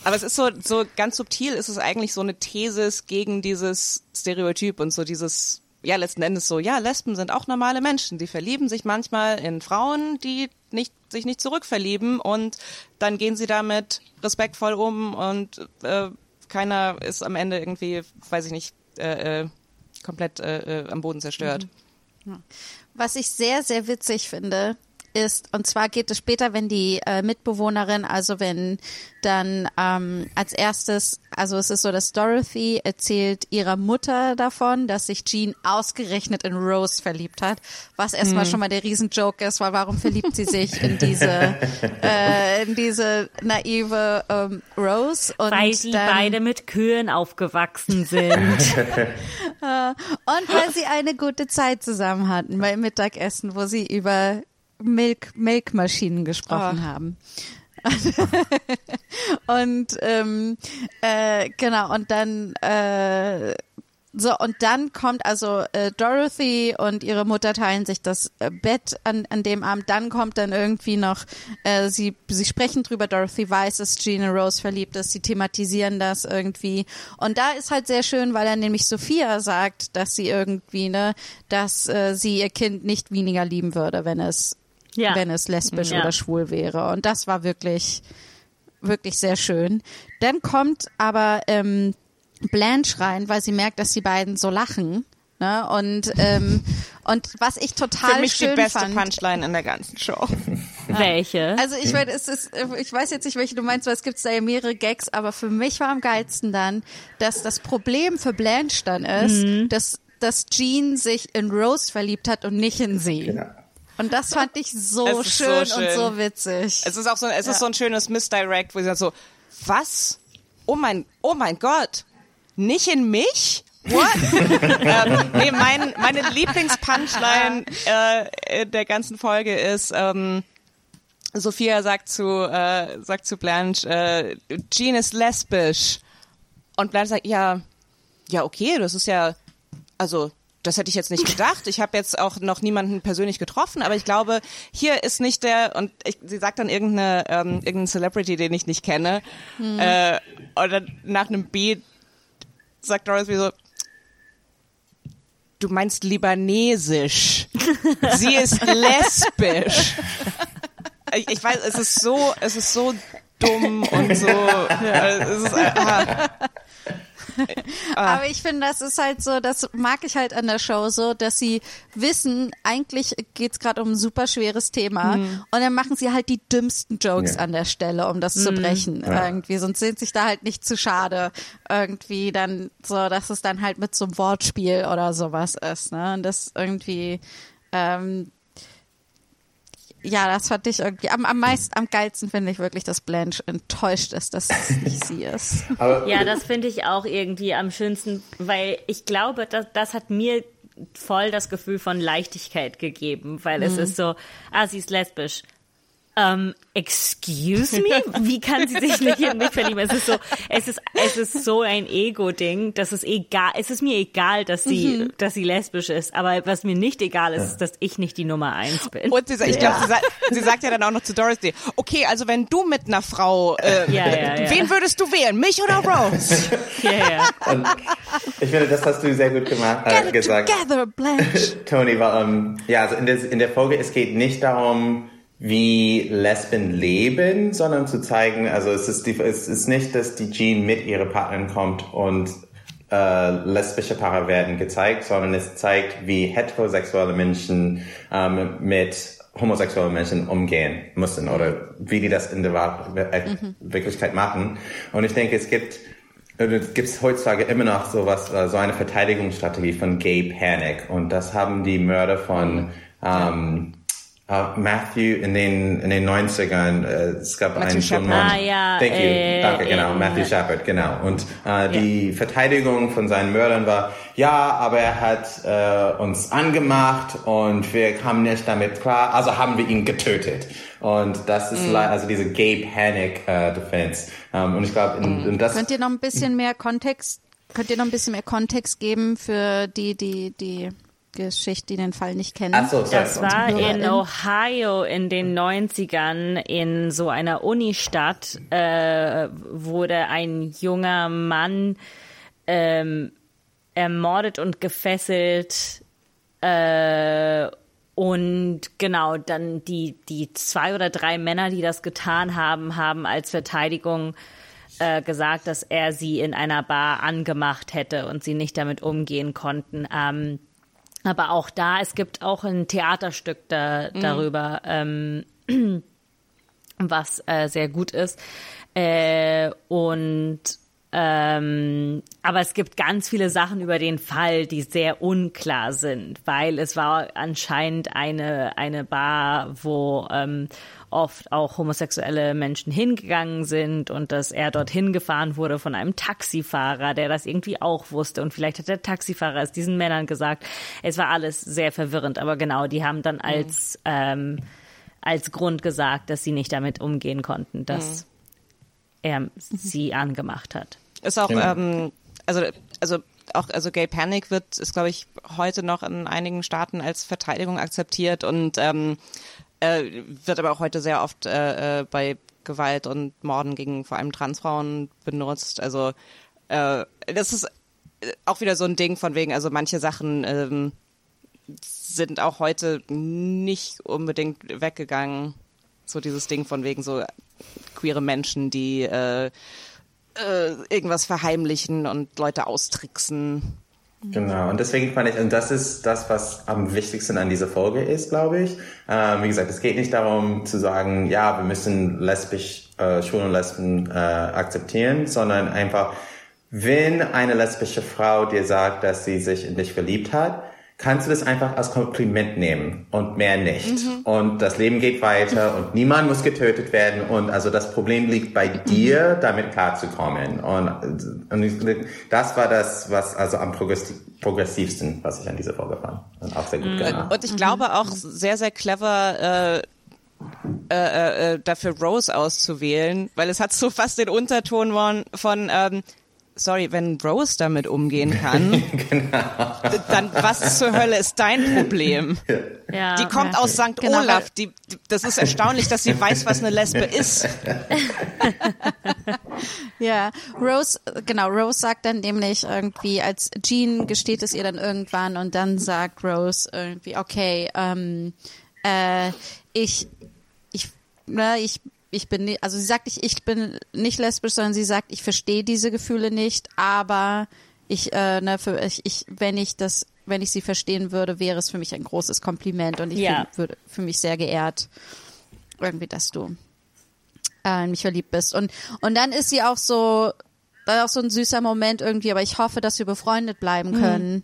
aber es ist so, so ganz subtil ist es eigentlich so eine Thesis gegen dieses Stereotyp und so dieses, ja, letzten Endes so, ja, Lesben sind auch normale Menschen. Die verlieben sich manchmal in Frauen, die nicht, sich nicht zurückverlieben und dann gehen sie damit respektvoll um und äh, keiner ist am Ende irgendwie, weiß ich nicht, äh, äh, komplett äh, äh, am Boden zerstört. Was ich sehr, sehr witzig finde, ist, und zwar geht es später, wenn die äh, Mitbewohnerin, also wenn dann ähm, als erstes, also es ist so, dass Dorothy erzählt ihrer Mutter davon, dass sich Jean ausgerechnet in Rose verliebt hat, was erstmal schon mal der Riesenjoke ist, weil warum verliebt sie sich in diese, äh, in diese naive ähm, Rose? Und Weil die dann, beide mit Kühen aufgewachsen sind. Und weil sie eine gute Zeit zusammen hatten beim Mittagessen, wo sie über Milk, Milkmaschinen gesprochen haben. und ähm, äh, genau, und dann äh, so, und dann kommt also äh, Dorothy und ihre Mutter teilen sich das äh, Bett an, an dem Abend. Dann kommt dann irgendwie noch, äh, sie, sie sprechen drüber, Dorothy weiß, dass Gina Rose verliebt ist, sie thematisieren das irgendwie. Und da ist halt sehr schön, weil er nämlich Sophia sagt, dass sie irgendwie, ne, dass äh, sie ihr Kind nicht weniger lieben würde, wenn es, Ja. wenn es lesbisch Ja. oder schwul wäre. Und das war wirklich, wirklich sehr schön. Dann kommt aber ähm, Blanche rein, weil sie merkt, dass die beiden so lachen. Ne? Und, ähm, und was ich total Für mich schön die beste fand. Punchline in der ganzen Show. Welche? Also ich meine, es ist, ich weiß jetzt nicht, welche du meinst, weil es gibt da ja mehrere Gags, aber für mich war am geilsten dann, dass das Problem für Blanche dann ist, Mhm. dass, dass Jean sich in Rose verliebt hat und nicht in sie. Genau. Und das fand ich so ist so schön, und schön. so witzig. Es ist auch so, es ist so ein schönes Misdirect, wo sie sagt so, was? Oh mein, oh mein Gott, nicht in mich? What? ähm, nee, mein, meine Lieblingspunchline äh, in der ganzen Folge ist, ähm, Sophia sagt zu, äh, sagt zu Blanche, äh, Jean ist lesbisch. Und Blanche sagt, ja, ja, okay, das ist ja, also, das hätte ich jetzt nicht gedacht. Ich habe jetzt auch noch niemanden persönlich getroffen, aber ich glaube, hier ist nicht der, und ich, sie sagt dann irgendeine, ähm, irgendeinen Celebrity, den ich nicht kenne, äh, oder nach einem Beat sagt Dorothy so, du meinst libanesisch. Sie ist lesbisch. Ich, ich weiß, es ist so, es ist so dumm und so, äh, es ist, äh, ah. Aber ich finde, das ist halt so, das mag ich halt an der Show so, dass sie wissen, eigentlich geht's gerade um ein super schweres Thema Mhm. und dann machen sie halt die dümmsten Jokes Ja. an der Stelle, um das zu brechen Ja. irgendwie. Sonst sind sich da halt nicht zu schade irgendwie dann so, dass es dann halt mit so einem Wortspiel oder sowas ist. Ne? Und das irgendwie ähm, ja, das fand ich irgendwie am, am meisten, am geilsten finde ich wirklich, dass Blanche enttäuscht ist, dass es nicht sie ist. Ja, das finde ich auch irgendwie am schönsten, weil ich glaube, das, das hat mir voll das Gefühl von Leichtigkeit gegeben, weil es ist so, ah, sie ist lesbisch. Ähm, excuse me? Wie kann sie sich nicht in mich verlieben? Es ist so, es ist, es ist so ein Ego-Ding, dass es egal, es ist mir egal, dass sie, dass sie lesbisch ist, aber was mir nicht egal ist, ist, dass ich nicht die Nummer eins bin. Und sie, ich glaube, sie, sa sie sagt ja dann auch noch zu Dorothy, okay, also wenn du mit einer Frau, äh, Ja, ja, ja. wen würdest du wählen, mich oder Rose? ja, ja. und ich finde, das hast du sehr gut gemacht, äh, gesagt. together, Blanche. Tony war, ähm, ja, also in der, in der Folge, es geht nicht darum, wie Lesben leben, sondern zu zeigen, also es ist, die, es ist nicht, dass die Jean mit ihrer Partnerin kommt und äh, lesbische Paare werden gezeigt, sondern es zeigt, wie heterosexuelle Menschen ähm, mit homosexuellen Menschen umgehen müssen oder wie die das in der äh, Wirklichkeit machen. Und ich denke, es gibt es gibt heutzutage immer noch sowas, äh, so eine Verteidigungsstrategie von Gay Panic. Und das haben die Mörder von ähm, äh, Matthew in den in den 90ern. Äh, es gab einen Shepard. Ah, ja, Thank you. äh, Danke, genau. in- Matthew Shepard, genau. Und äh, die Verteidigung von seinen Mördern war, ja, aber er hat äh, uns angemacht und wir kamen nicht damit klar, also haben wir ihn getötet. Und das ist le- also diese Gay Panic äh, Defense. Ähm, und ich glaube, und das Könnt ihr noch ein bisschen mehr Kontext, könnt ihr noch ein bisschen mehr Kontext geben für die, die, die Geschichte, die den Fall nicht kennen? Ach so, sorry. Das war in. Ohio in den 90ern in so einer Unistadt, äh, wurde ein junger Mann ähm, ermordet und gefesselt. Äh, und genau, dann die, die zwei oder drei Männer, die das getan haben, haben als Verteidigung äh, gesagt, dass er sie in einer Bar angemacht hätte und sie nicht damit umgehen konnten. Ähm, aber auch da, es gibt auch ein Theaterstück da, darüber, ähm, was äh, sehr gut ist. Äh, und ähm, aber es gibt ganz viele Sachen über den Fall, die sehr unklar sind, weil es war anscheinend eine, eine Bar, wo ähm, oft auch homosexuelle Menschen hingegangen sind und dass er dorthin gefahren wurde von einem Taxifahrer, der das irgendwie auch wusste. Und vielleicht hat der Taxifahrer es diesen Männern gesagt. Es war alles sehr verwirrend, aber genau, die haben dann als, ähm, als Grund gesagt, dass sie nicht damit umgehen konnten, dass er sie angemacht hat. Ist auch, Ja. ähm, also, also auch, also Gay Panic wird, ist glaube ich heute noch in einigen Staaten als Verteidigung akzeptiert und ähm, äh, wird aber auch heute sehr oft äh, äh, bei Gewalt und Morden gegen vor allem Transfrauen benutzt. Also äh, das ist äh, auch wieder so ein Ding von wegen, also manche Sachen ähm, sind auch heute nicht unbedingt weggegangen. So dieses Ding von wegen so queere Menschen, die äh, äh, irgendwas verheimlichen und Leute austricksen. Genau, und deswegen fand ich, und das ist das, was am wichtigsten an dieser Folge ist, glaube ich. Ähm, wie gesagt, es geht nicht darum zu sagen, ja, wir müssen lesbisch, äh, Schwulen und Lesben äh, akzeptieren, sondern einfach, wenn eine lesbische Frau dir sagt, dass sie sich in dich verliebt hat, kannst du das einfach als Kompliment nehmen und mehr nicht. Und das Leben geht weiter und niemand muss getötet werden und also das Problem liegt bei dir, damit klarzukommen. Und, und ich, das war das, was also am progressi- progressivsten, was ich an dieser Folge fand. Und auch sehr gut gemacht. Und ich glaube auch sehr, sehr clever, äh, äh, äh, dafür Rose auszuwählen, weil es hat so fast den Unterton von, von ähm, sorry, wenn Rose damit umgehen kann, dann was zur Hölle ist dein Problem? Ja, Die kommt ja. aus St. Genau, Olaf. Die, die, das ist erstaunlich, dass sie weiß, was eine Lesbe ist. Ja, Rose, genau, Rose sagt dann nämlich irgendwie, als Jean gesteht es ihr dann irgendwann und dann sagt Rose irgendwie, okay, ähm, äh, ich, ich, ne, ich, ich bin, ni- also sie sagt nicht, ich bin nicht lesbisch, sondern sie sagt, ich verstehe diese Gefühle nicht, aber ich, äh, ne, für, ich, ich, wenn ich das, wenn ich sie verstehen würde, wäre es für mich ein großes Kompliment und ich Ja. würde für mich sehr geehrt, irgendwie, dass du äh, in mich verliebt bist. Und, und dann ist sie auch so, war auch so ein süßer Moment irgendwie, aber ich hoffe, dass wir befreundet bleiben können.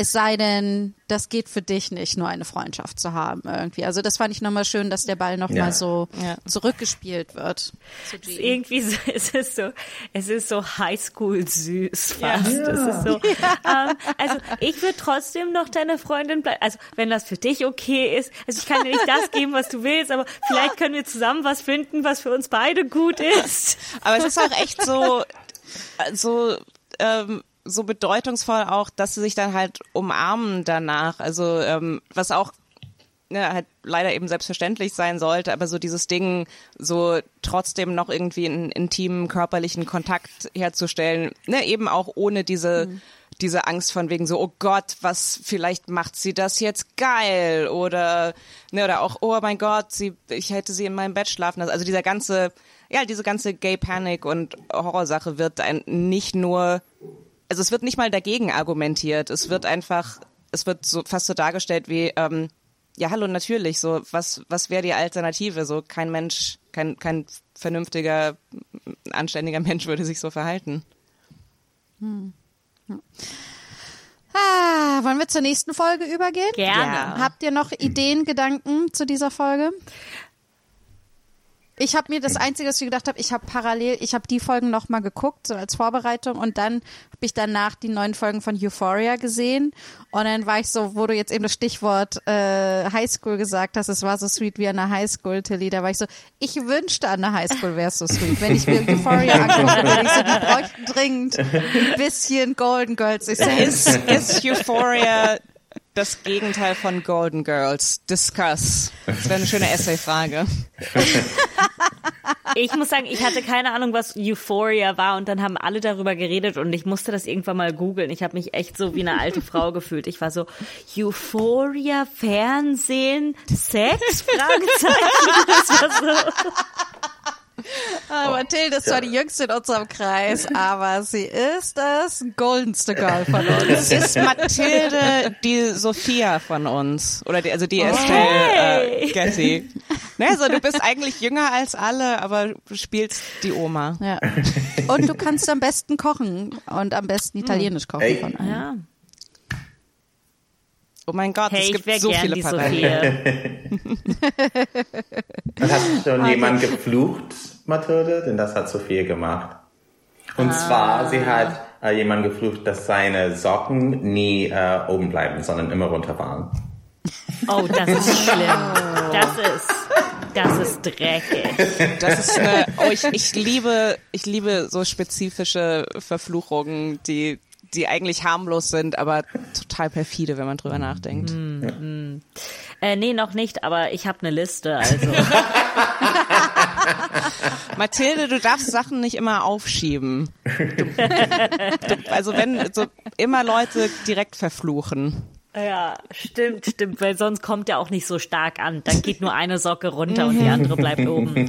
Es sei denn, das geht für dich nicht, nur eine Freundschaft zu haben irgendwie. Also das fand ich nochmal schön, dass der Ball nochmal Ja. mal so Ja. zurückgespielt wird. Zu Es ist irgendwie so, es ist so, es ist so Highschool süß fast. Es ist so, ähm, also ich würde trotzdem noch deine Freundin bleiben. Also wenn das für dich okay ist. Also ich kann dir nicht das geben, was du willst, aber vielleicht können wir zusammen was finden, was für uns beide gut ist. Aber es ist auch echt so, so, ähm, so bedeutungsvoll auch, dass sie sich dann halt umarmen danach. Also ähm, was auch ne, halt leider eben selbstverständlich sein sollte, aber so dieses Ding, so trotzdem noch irgendwie einen intimen körperlichen Kontakt herzustellen, ne, eben auch ohne diese diese Angst von wegen so, oh Gott, was, vielleicht macht sie das jetzt geil oder, ne, oder auch, oh mein Gott, sie, ich hätte sie in meinem Bett schlafen lassen. Also dieser ganze, ja, diese ganze Gay Panic und Horrorsache wird ein, nicht nur, also es wird nicht mal dagegen argumentiert, es wird einfach, es wird so fast so dargestellt wie, ähm, ja, hallo, natürlich, so, was, was wäre die Alternative? So, kein Mensch, kein, kein vernünftiger, anständiger Mensch würde sich so verhalten. Ah, wollen wir zur nächsten Folge übergehen? Gerne. Ja. Habt ihr noch Ideen, Gedanken zu dieser Folge? Ich habe mir das Einzige, was ich gedacht habe, ich habe parallel, ich habe die Folgen nochmal geguckt, so als Vorbereitung und dann habe ich danach die neuen Folgen von Euphoria gesehen und dann war ich so, wo du jetzt eben das Stichwort äh, Highschool gesagt hast, es war so sweet wie an der Highschool, Tilly, da war ich so, ich wünschte an der Highschool wäre es so sweet. Wenn ich mir Euphoria angucke, bin ich so, die bräuchten dringend ein bisschen Golden Girls. Ich so, Ist, ist Euphoria das Gegenteil von Golden Girls? Discuss. Das wäre eine schöne Essay-Frage. Ich muss sagen, ich hatte keine Ahnung, was Euphoria war und dann haben alle darüber geredet und ich musste das irgendwann mal googeln. Ich habe mich echt so wie eine alte Frau gefühlt. Ich war so, Euphoria, Fernsehen, Sex? Fragezeichen. Das war so. Ah, Mathilde ist zwar die jüngste in unserem Kreis, aber sie ist das goldenste Girl von uns. Ist Mathilde die Sophia von uns? Oder die, also die Estelle äh, Getty? Ne, also du bist eigentlich jünger als alle, aber du spielst die Oma. Ja. Und du kannst am besten kochen und am besten italienisch kochen Ey. von allen. Ja. Oh mein Gott, Hey, es gibt so gern viele die Parallelen. Hast du schon jemand geflucht, Mathilde? Denn das hat Sophia gemacht. Und zwar, sie hat äh, jemand geflucht, dass seine Socken nie äh, oben bleiben, sondern immer runterfahren. Oh, das ist schlimm. Das ist, das ist dreckig. Das ist eine, oh, ich, ich liebe, ich liebe so spezifische Verfluchungen, die, die eigentlich harmlos sind, aber total perfide, wenn man drüber nachdenkt. Äh, nee, noch nicht, aber ich habe eine Liste. Also Mathilde, du darfst Sachen nicht immer aufschieben. Du, du, also wenn so immer Leute direkt verfluchen. ja, stimmt, stimmt, weil sonst kommt er auch nicht so stark an. Dann geht nur eine Socke runter und die andere bleibt oben.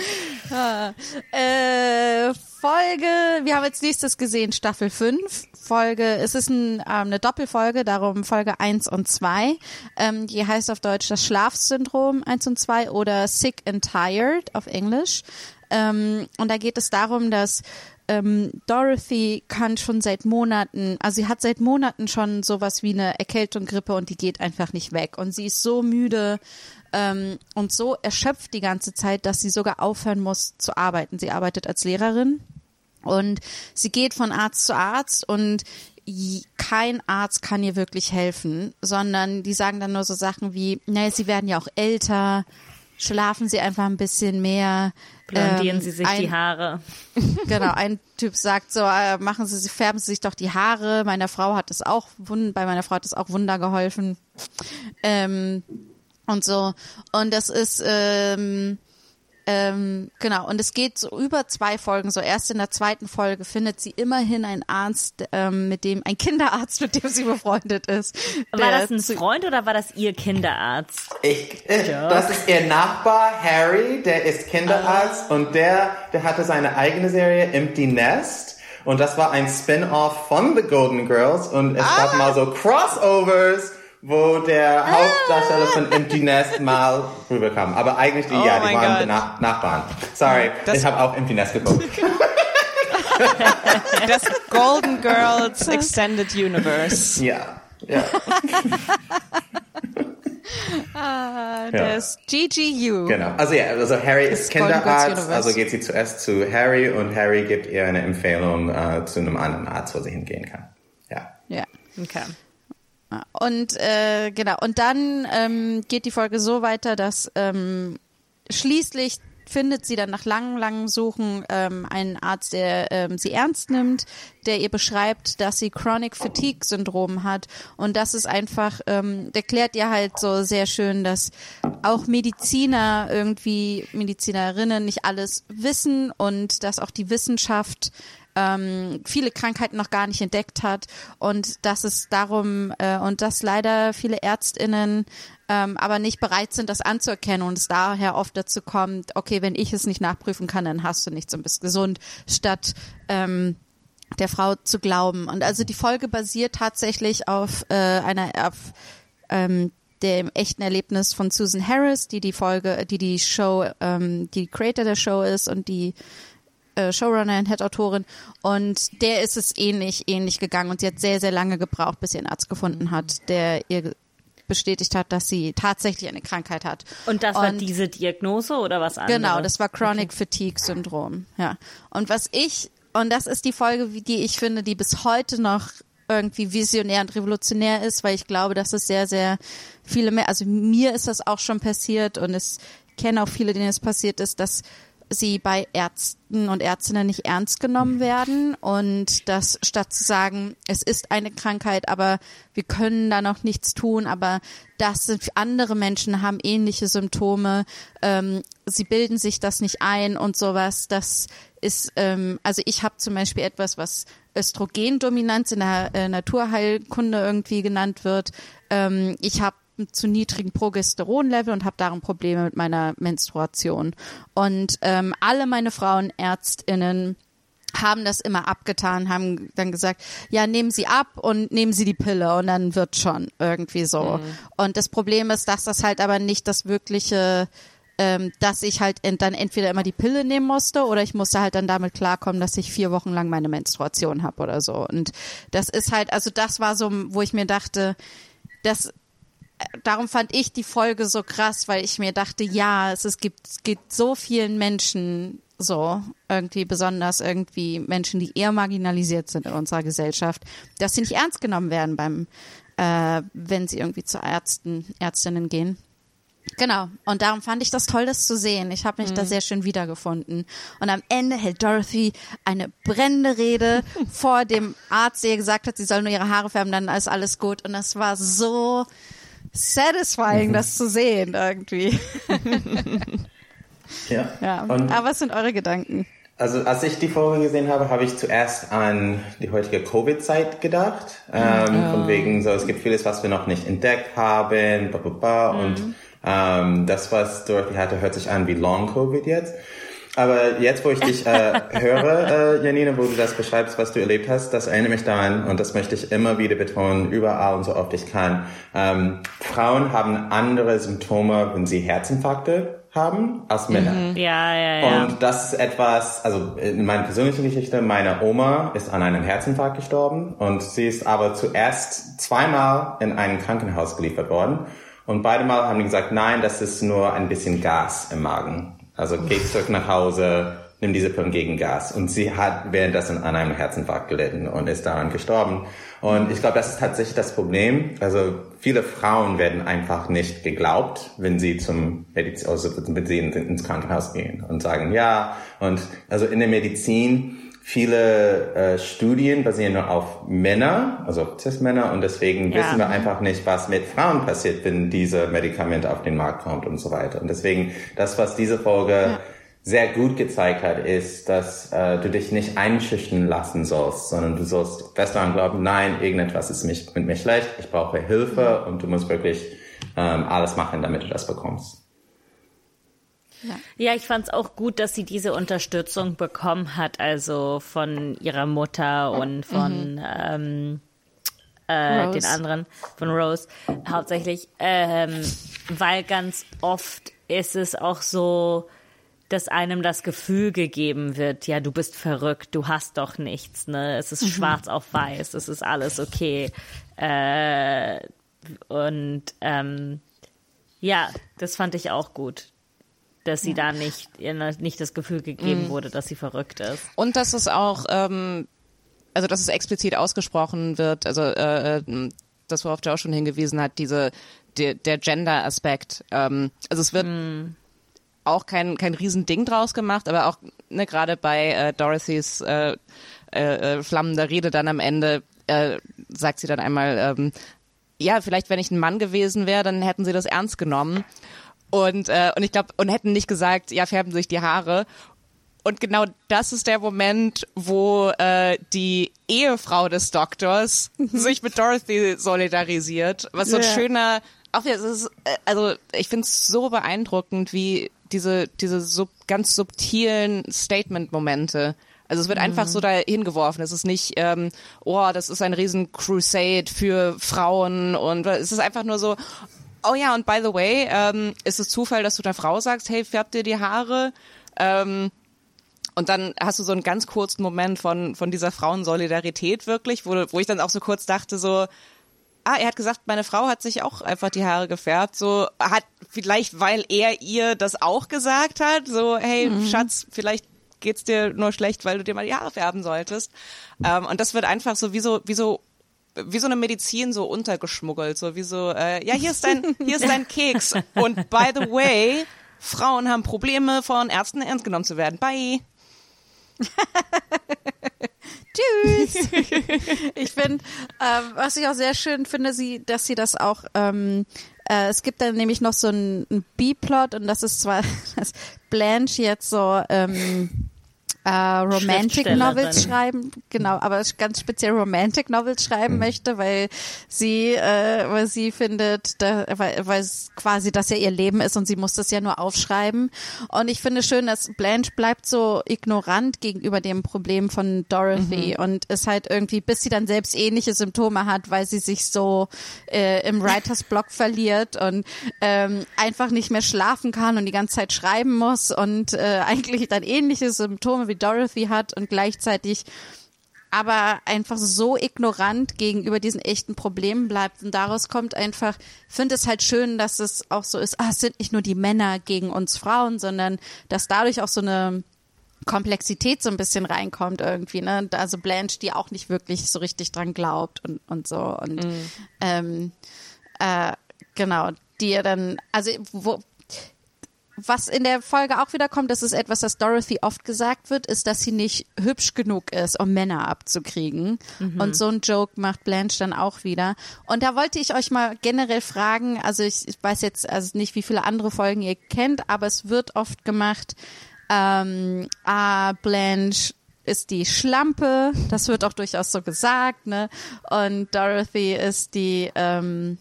Äh, Folge, wir haben jetzt nächstes gesehen, Staffel 5. Folge, es ist ein, ähm, eine Doppelfolge, darum Folge 1 und 2. Ähm, die heißt auf Deutsch das Schlafsyndrom 1 und 2 oder Sick and Tired auf Englisch. Ähm, und da geht es darum, dass ähm, Dorothy kann schon seit Monaten, also sie hat seit Monaten schon sowas wie eine Erkältung, Grippe und die geht einfach nicht weg. Und sie ist so müde ähm, und so erschöpft die ganze Zeit, dass sie sogar aufhören muss zu arbeiten. Sie arbeitet als Lehrerin und sie geht von Arzt zu Arzt und kein Arzt kann ihr wirklich helfen, sondern die sagen dann nur so Sachen wie, naja, sie werden ja auch älter, schlafen sie einfach ein bisschen mehr. Blondieren ähm, sie sich ein, die Haare. Genau, ein Typ sagt so, äh, machen Sie, färben Sie sich doch die Haare. Meiner Frau hat es auch, bei meiner Frau hat es auch Wunder geholfen. Ähm, und so. Und das ist, ähm, ähm, genau, und es geht so über zwei Folgen. So erst in der zweiten Folge findet sie immerhin einen Arzt, ähm, mit dem, ein Kinderarzt, mit dem sie befreundet ist. War das ein Freund oder war das ihr Kinderarzt? Ich, äh, das ist ihr Nachbar Harry, der ist Kinderarzt und der, der hatte seine eigene Serie Empty Nest und das war ein Spin-off von The Golden Girls und es gab mal so Crossovers, wo der Hauptdarsteller von Empty Nest mal rüberkam. Aber eigentlich die, Oh ja, die waren. Nach Nachbarn. Sorry, Das- ich habe auch Empty Nest geguckt. Das Golden Girls Extended Universe. Ja, ja. Ah, das GGU. Genau. Also ja, also Harry ist Golden Girls Kinderarzt, also geht sie zuerst zu Harry und Harry gibt ihr eine Empfehlung äh, zu einem anderen Arzt, wo sie hingehen kann. Ja. Ja. Okay. Und äh, genau, und dann ähm, geht die Folge so weiter, dass ähm, schließlich findet sie dann nach langem, langem Suchen ähm, einen Arzt, der ähm, sie ernst nimmt, der ihr beschreibt, dass sie Chronic Fatigue Syndrom hat. Und das ist einfach, ähm, der klärt ihr halt so sehr schön, dass auch Mediziner irgendwie, Medizinerinnen nicht alles wissen und dass auch die Wissenschaft ähm, viele Krankheiten noch gar nicht entdeckt hat und dass es darum äh, und dass leider viele Ärztinnen ähm, aber nicht bereit sind, das anzuerkennen und es daher oft dazu kommt, okay, wenn ich es nicht nachprüfen kann, dann hast du nichts und bist gesund, statt ähm, der Frau zu glauben. Und also die Folge basiert tatsächlich auf äh, einer auf ähm, dem echten Erlebnis von Susan Harris, die die Folge, die die Show, ähm, die Creator der Show ist und die äh, Showrunnerin, Head-Autorin und der ist es ähnlich, ähnlich gegangen und sie hat sehr, sehr lange gebraucht, bis sie einen Arzt gefunden hat, der ihr bestätigt hat, dass sie tatsächlich eine Krankheit hat. Und das war Und- diese Diagnose oder was anderes? Genau, das war Chronic Fatigue Syndrom. Ja. Und was ich, und das ist die Folge, die ich finde, die bis heute noch irgendwie visionär und revolutionär ist, weil ich glaube, dass es sehr, sehr viele mehr, also mir ist das auch schon passiert und es kenne auch viele, denen es passiert ist, dass sie bei Ärzten und Ärztinnen nicht ernst genommen werden und dass statt zu sagen, es ist eine Krankheit, aber wir können da noch nichts tun, aber das sind andere Menschen haben ähnliche Symptome, ähm, sie bilden sich das nicht ein und sowas. Das ist, ähm, also ich habe zum Beispiel etwas, was Östrogendominanz in der äh, Naturheilkunde irgendwie genannt wird. Ähm, ich habe zu niedrigen Progesteronlevel und habe darum Probleme mit meiner Menstruation. Und ähm, alle meine Frauenärztinnen haben das immer abgetan, haben dann gesagt, ja, nehmen Sie ab und nehmen Sie die Pille und dann wird schon irgendwie so. Und das Problem ist, dass das halt aber nicht das wirkliche, ähm, dass ich halt dann entweder immer die Pille nehmen musste oder ich musste halt dann damit klarkommen, dass ich vier Wochen lang meine Menstruation habe oder so. Und das ist halt, also das war so, wo ich mir dachte, das darum fand ich die Folge so krass, weil ich mir dachte, ja, es, es gibt, es gibt so vielen Menschen so, irgendwie besonders irgendwie Menschen, die eher marginalisiert sind in unserer Gesellschaft, dass sie nicht ernst genommen werden beim, äh, wenn sie irgendwie zu Ärzten, Ärztinnen gehen. Genau. Und darum fand ich das toll, das zu sehen. Ich habe mich da sehr schön wiedergefunden. Und am Ende hält Dorothy eine brennende Rede vor dem Arzt, der gesagt hat, sie soll nur ihre Haare färben, dann ist alles gut. Und das war so satisfying, das zu sehen irgendwie. Ja. Ja. Aber was sind eure Gedanken? Also als ich die Folge gesehen habe, habe ich zuerst an die heutige Covid-Zeit gedacht. Ähm, Von wegen so, es gibt vieles, was wir noch nicht entdeckt haben, bla, bla, bla. und ähm, das, was Dorothy hatte, hört sich an wie Long-Covid jetzt. Aber jetzt, wo ich dich äh, höre, äh, Janine, wo du das beschreibst, was du erlebt hast, das erinnert mich daran und das möchte ich immer wieder betonen, überall und so oft ich kann. Ähm, Frauen haben andere Symptome, wenn sie Herzinfarkte haben, als Männer. Ja, ja, ja. Und das ist etwas, also in meiner persönlichen Geschichte, meine Oma ist an einem Herzinfarkt gestorben und sie ist aber zuerst zweimal in ein Krankenhaus geliefert worden. Und beide Mal haben die gesagt, nein, das ist nur ein bisschen Gas im Magen. Also geh zurück nach Hause, nimm diese Pillen gegen Gas. Und sie hat währenddessen an einem Herzinfarkt gelitten und ist daran gestorben. Und ich glaube, das ist tatsächlich das Problem. Also viele Frauen werden einfach nicht geglaubt, wenn sie zum Mediz also wenn sie in- ins Krankenhaus gehen und sagen ja. Und also in der Medizin viele äh, Studien basieren nur auf Männer, also Cis-Männer, und deswegen Ja. wissen wir einfach nicht, was mit Frauen passiert, wenn diese Medikament auf den Markt kommt und so weiter. Und deswegen, das, was diese Folge sehr gut gezeigt hat, ist, dass äh, du dich nicht einschüchtern lassen sollst, sondern du sollst fest daran glauben, nein, irgendetwas ist mich, mit mir schlecht, ich brauche Hilfe und du musst wirklich ähm, alles machen, damit du das bekommst. Ja, ich fand es auch gut, dass sie diese Unterstützung bekommen hat, also von ihrer Mutter und von ähm, äh, den anderen, von Rose hauptsächlich, ähm, weil ganz oft ist es auch so, dass einem das Gefühl gegeben wird, ja, du bist verrückt, du hast doch nichts, ne? Es ist schwarz auf weiß, es ist alles okay. Äh, und ähm, ja, das fand ich auch gut, dass sie da nicht nicht das Gefühl gegeben wurde, dass sie verrückt ist. Und dass es auch, ähm, also dass es explizit ausgesprochen wird, also äh, äh, das, worauf Joe schon hingewiesen hat, diese der, der Gender-Aspekt. Ähm, also es wird auch kein kein Riesending draus gemacht, aber auch ne, gerade bei äh, Dorothys äh, äh, äh, flammender Rede dann am Ende äh, sagt sie dann einmal, ähm, ja, vielleicht wenn ich ein Mann gewesen wäre, dann hätten sie das ernst genommen. Und, äh, und ich glaube, und hätten nicht gesagt, ja, färben sich die Haare. Und genau das ist der Moment, wo äh, die Ehefrau des Doktors sich mit Dorothy solidarisiert. Was so ein Ja. schöner, auch es ist, äh, also ich finde es so beeindruckend, wie diese, diese sub, ganz subtilen Statement-Momente. Also es wird einfach so da hingeworfen. Es ist nicht, ähm, oh, das ist ein riesen Crusade für Frauen und es ist einfach nur so, oh ja, und by the way, ähm, ist es Zufall, dass du der Frau sagst, hey, färb dir die Haare? Ähm, und dann hast du so einen ganz kurzen Moment von, von dieser Frauensolidarität wirklich, wo, wo ich dann auch so kurz dachte, so, ah, er hat gesagt, meine Frau hat sich auch einfach die Haare gefärbt, so, hat vielleicht, weil er ihr das auch gesagt hat, so, hey, Schatz, vielleicht geht's dir nur schlecht, weil du dir mal die Haare färben solltest. Ähm, und das wird einfach so wie so, wie so, wie so eine Medizin so untergeschmuggelt, so wie so, äh, ja, hier ist dein, hier ist dein Keks. Und by the way, Frauen haben Probleme, von Ärzten ernst genommen zu werden. Bye. Tschüss. ich finde, äh, was ich auch sehr schön finde, sie, dass sie das auch, ähm, äh, es gibt dann nämlich noch so einen, einen B-Plot und das ist zwar, dass Blanche jetzt so ähm, äh, Romantic. Novels schreiben, genau, aber ganz speziell Romantic Novels schreiben möchte, weil sie, äh, weil sie findet, da, weil, weil es quasi das ja ihr Leben ist und sie muss das ja nur aufschreiben. Und ich finde schön, dass Blanche bleibt so ignorant gegenüber dem Problem von Dorothy und ist halt irgendwie, bis sie dann selbst ähnliche Symptome hat, weil sie sich so äh, im Writers Block verliert und ähm, einfach nicht mehr schlafen kann und die ganze Zeit schreiben muss und äh, eigentlich dann ähnliche Symptome wie Dorothy hat und gleichzeitig aber einfach so ignorant gegenüber diesen echten Problemen bleibt. Und daraus kommt einfach, finde es halt schön, dass es auch so ist, ah, es sind nicht nur die Männer gegen uns Frauen, sondern dass dadurch auch so eine Komplexität so ein bisschen reinkommt irgendwie, ne? Also Blanche, die auch nicht wirklich so richtig dran glaubt und, und so. Und ähm, äh, genau, die ihr dann, also wo, was in der Folge auch wieder kommt, das ist etwas, das Dorothy oft gesagt wird, ist, dass sie nicht hübsch genug ist, um Männer abzukriegen. Und so ein Joke macht Blanche dann auch wieder. Und da wollte ich euch mal generell fragen, also ich, ich weiß jetzt also nicht, wie viele andere Folgen ihr kennt, aber es wird oft gemacht, ähm, ah, Blanche ist die Schlampe, das wird auch durchaus so gesagt, ne? Und Dorothy ist die, ähm,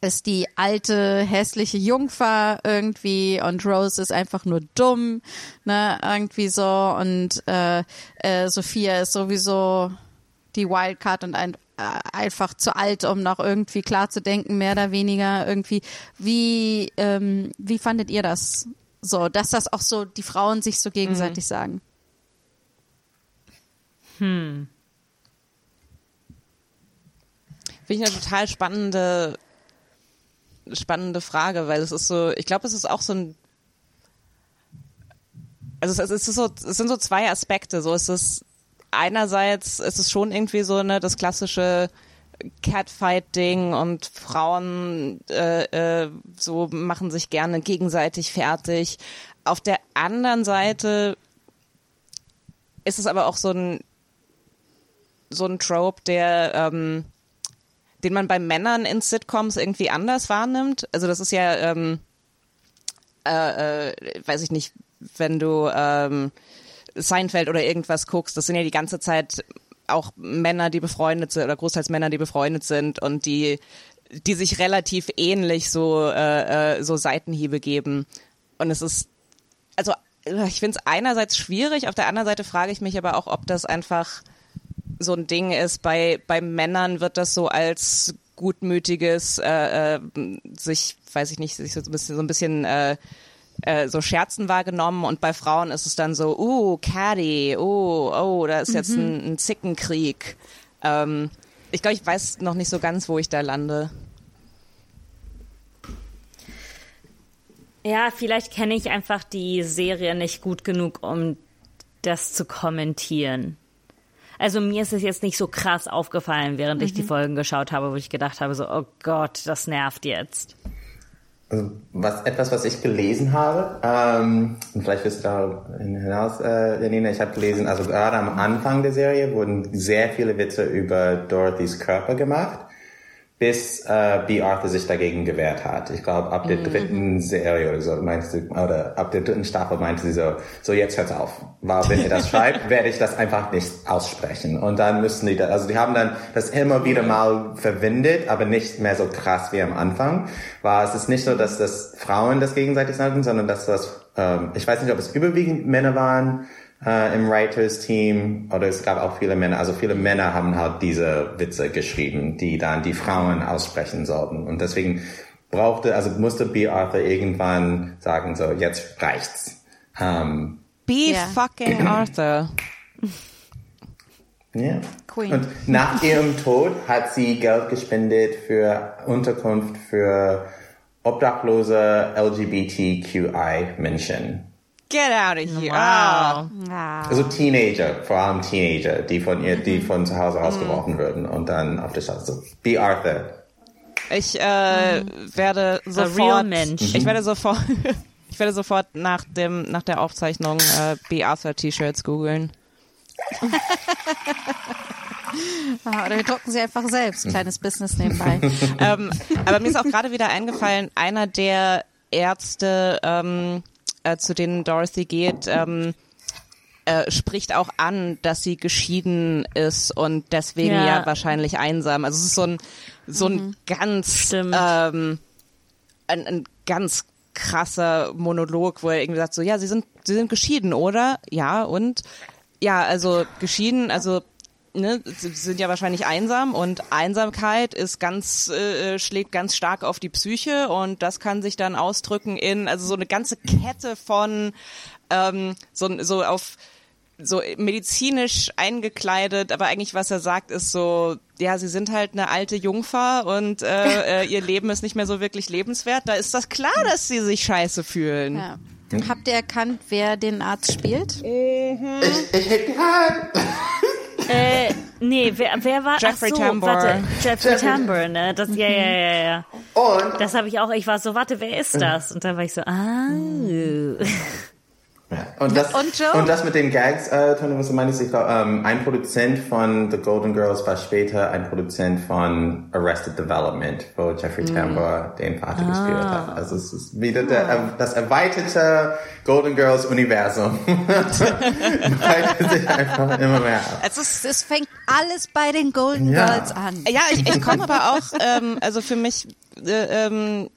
ist die alte, hässliche Jungfer irgendwie und Rose ist einfach nur dumm, ne, irgendwie so und äh, äh, Sophia ist sowieso die Wildcard und ein, äh, einfach zu alt, um noch irgendwie klar zu denken, mehr oder weniger irgendwie. Wie, ähm, wie fandet ihr das so, dass das auch so die Frauen sich so gegenseitig sagen? Finde ich eine total spannende, spannende Frage, weil es ist so, ich glaube, es ist auch so ein, also es, es ist so, es sind so zwei Aspekte. So es ist einerseits ist es schon irgendwie so ne das klassische Catfight-Ding und Frauen äh, äh, so machen sich gerne gegenseitig fertig. Auf der anderen Seite ist es aber auch so ein so ein Trope, der ähm, den man bei Männern in Sitcoms irgendwie anders wahrnimmt. Also das ist ja, ähm, äh, äh, weiß ich nicht, wenn du ähm, Seinfeld oder irgendwas guckst, das sind ja die ganze Zeit auch Männer, die befreundet sind oder großteils Männer, die befreundet sind und die die sich relativ ähnlich so äh, äh, so Seitenhiebe geben. Und es ist also ich finde es einerseits schwierig, auf der anderen Seite frage ich mich aber auch, ob das einfach so ein Ding ist. Bei, bei Männern wird das so als gutmütiges, äh, äh, sich, weiß ich nicht, sich so ein bisschen, so ein bisschen äh, äh, so Scherzen wahrgenommen und bei Frauen ist es dann so, uh, Caddy, oh, oh, da ist jetzt ein, ein Zickenkrieg. Ähm, ich glaube, ich weiß noch nicht so ganz, wo ich da lande. Ja, vielleicht kenne ich einfach die Serie nicht gut genug, um das zu kommentieren. Also mir ist es jetzt nicht so krass aufgefallen, während ich die Folgen geschaut habe, wo ich gedacht habe, so, oh Gott, das nervt jetzt. Also was, etwas, was ich gelesen habe, ähm, und vielleicht wirst du da hinaus, äh, Janina, ich habe gelesen, also gerade am Anfang der Serie wurden sehr viele Witze über Dorothys Körper gemacht, bis äh, B. Arthur sich dagegen gewehrt hat. Ich glaube, ab der dritten Serie oder so, meinte sie, oder ab der dritten Staffel meinte sie so, so jetzt hört's auf. Weil wenn ihr das schreibt, werde ich das einfach nicht aussprechen. Und dann müssen die, da, also die haben dann das immer wieder mal verwendet, aber nicht mehr so krass wie am Anfang. War es ist nicht so, dass das Frauen das gegenseitig sagen, sondern dass das, ähm, ich weiß nicht, ob es überwiegend Männer waren, äh, im Writers-Team oder es gab auch viele Männer, also viele Männer haben halt diese Witze geschrieben, die dann die Frauen aussprechen sollten. Und deswegen brauchte, also musste B. Arthur irgendwann sagen, so, jetzt reicht's. Ähm, Be Ja. fucking Arthur. ja. Queen. Und nach ihrem Tod hat sie Geld gespendet für Unterkunft für obdachlose LGBTQI-Menschen. Get out of here. Wow. Ja. Also Teenager, vor allem Teenager, die von ihr, die von zu Hause rausgeworfen würden und dann auf der Straße. So, B. Arthur. Ich äh, werde real sofort. Mensch. Ich werde sofort. Ich werde sofort nach dem nach der Aufzeichnung äh, B. Arthur T-Shirts googeln. Ah, Oder wir drucken sie einfach selbst. Kleines Business nebenbei. ähm, aber mir ist auch gerade wieder eingefallen, einer der Ärzte, ähm, äh, zu denen Dorothy geht, ähm, äh, spricht auch an, dass sie geschieden ist und deswegen ja, Ja. wahrscheinlich einsam. Also es ist so ein so ein ganz Stimmt. ähm, ein, ein ganz krasser Monolog, wo er irgendwie sagt so, ja, sie sind sie sind geschieden, oder? Ja, und ja, also geschieden, also ne, sie sind ja wahrscheinlich einsam und Einsamkeit ist ganz äh, schlägt ganz stark auf die Psyche und das kann sich dann ausdrücken in also so eine ganze Kette von ähm, so so auf so medizinisch eingekleidet, aber eigentlich was er sagt ist so, ja, sie sind halt eine alte Jungfer und äh, äh, ihr Leben ist nicht mehr so wirklich lebenswert. Da ist das klar, dass sie sich scheiße fühlen. Ja. Habt ihr erkannt, wer den Arzt spielt? Ich, ich hätte die Hand. Äh, nee, wer, wer war Jeffrey ach so, Tambor. Warte, Jeffrey Tambor, ne? Das, ja, ja, ja, ja. Und, Das habe ich auch, ich war so, warte, wer ist das? Und dann war ich so, ah. Ja, und, das, Und Joe? und das mit den Gags, äh, Tony, was du meinst, ich glaube, ähm, ein Produzent von The Golden Girls war später ein Produzent von Arrested Development, wo Jeffrey Tambor den Vater gespielt hat. Also es ist wieder der, äh, das erweiterte Golden Girls Universum. Breitet sich einfach immer mehr aus. Es Es fängt alles bei den Golden Ja. Girls an. Ja, ich, ich komme aber auch, ähm, also für mich, äh, ähm,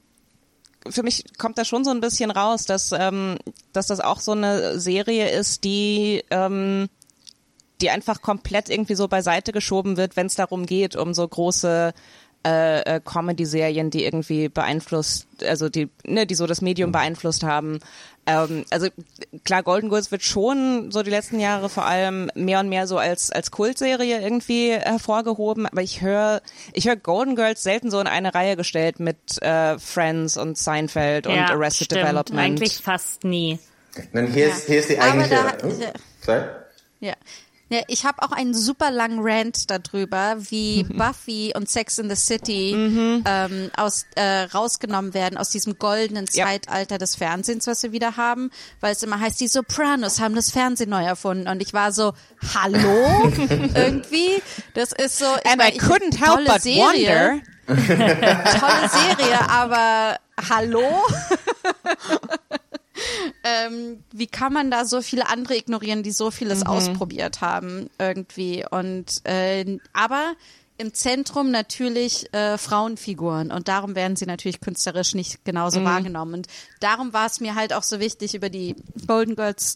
für mich kommt da schon so ein bisschen raus, dass, ähm, dass das auch so eine Serie ist, die, ähm, die einfach komplett irgendwie so beiseite geschoben wird, wenn es darum geht, um so große äh, äh, Comedy-Serien, die irgendwie beeinflusst, also die, ne, die so das Medium beeinflusst haben. Ähm, also klar, Golden Girls wird schon so die letzten Jahre vor allem mehr und mehr so als als Kultserie irgendwie hervorgehoben, aber ich höre ich höre Golden Girls selten so in eine Reihe gestellt mit äh, Friends und Seinfeld und ja, Arrested stimmt. Development. Eigentlich fast nie. Dann hier ist, hier ist die Aber eigentliche... da- Oh, sorry? Ja. Ja, ich habe auch einen super langen Rant darüber, wie Buffy und Sex in the City ähm, aus, äh, rausgenommen werden aus diesem goldenen Ja. Zeitalter des Fernsehens, was wir wieder haben, weil es immer heißt, die Sopranos haben das Fernsehen neu erfunden und ich war so, hallo? Irgendwie, das ist so, ich And mein, I couldn't help tolle but Serie, wonder. tolle Serie, aber hallo? ähm, wie kann man da so viele andere ignorieren, die so vieles ausprobiert haben irgendwie und äh, aber im Zentrum natürlich äh, Frauenfiguren und darum werden sie natürlich künstlerisch nicht genauso wahrgenommen und darum war es mir halt auch so wichtig über die Golden Girls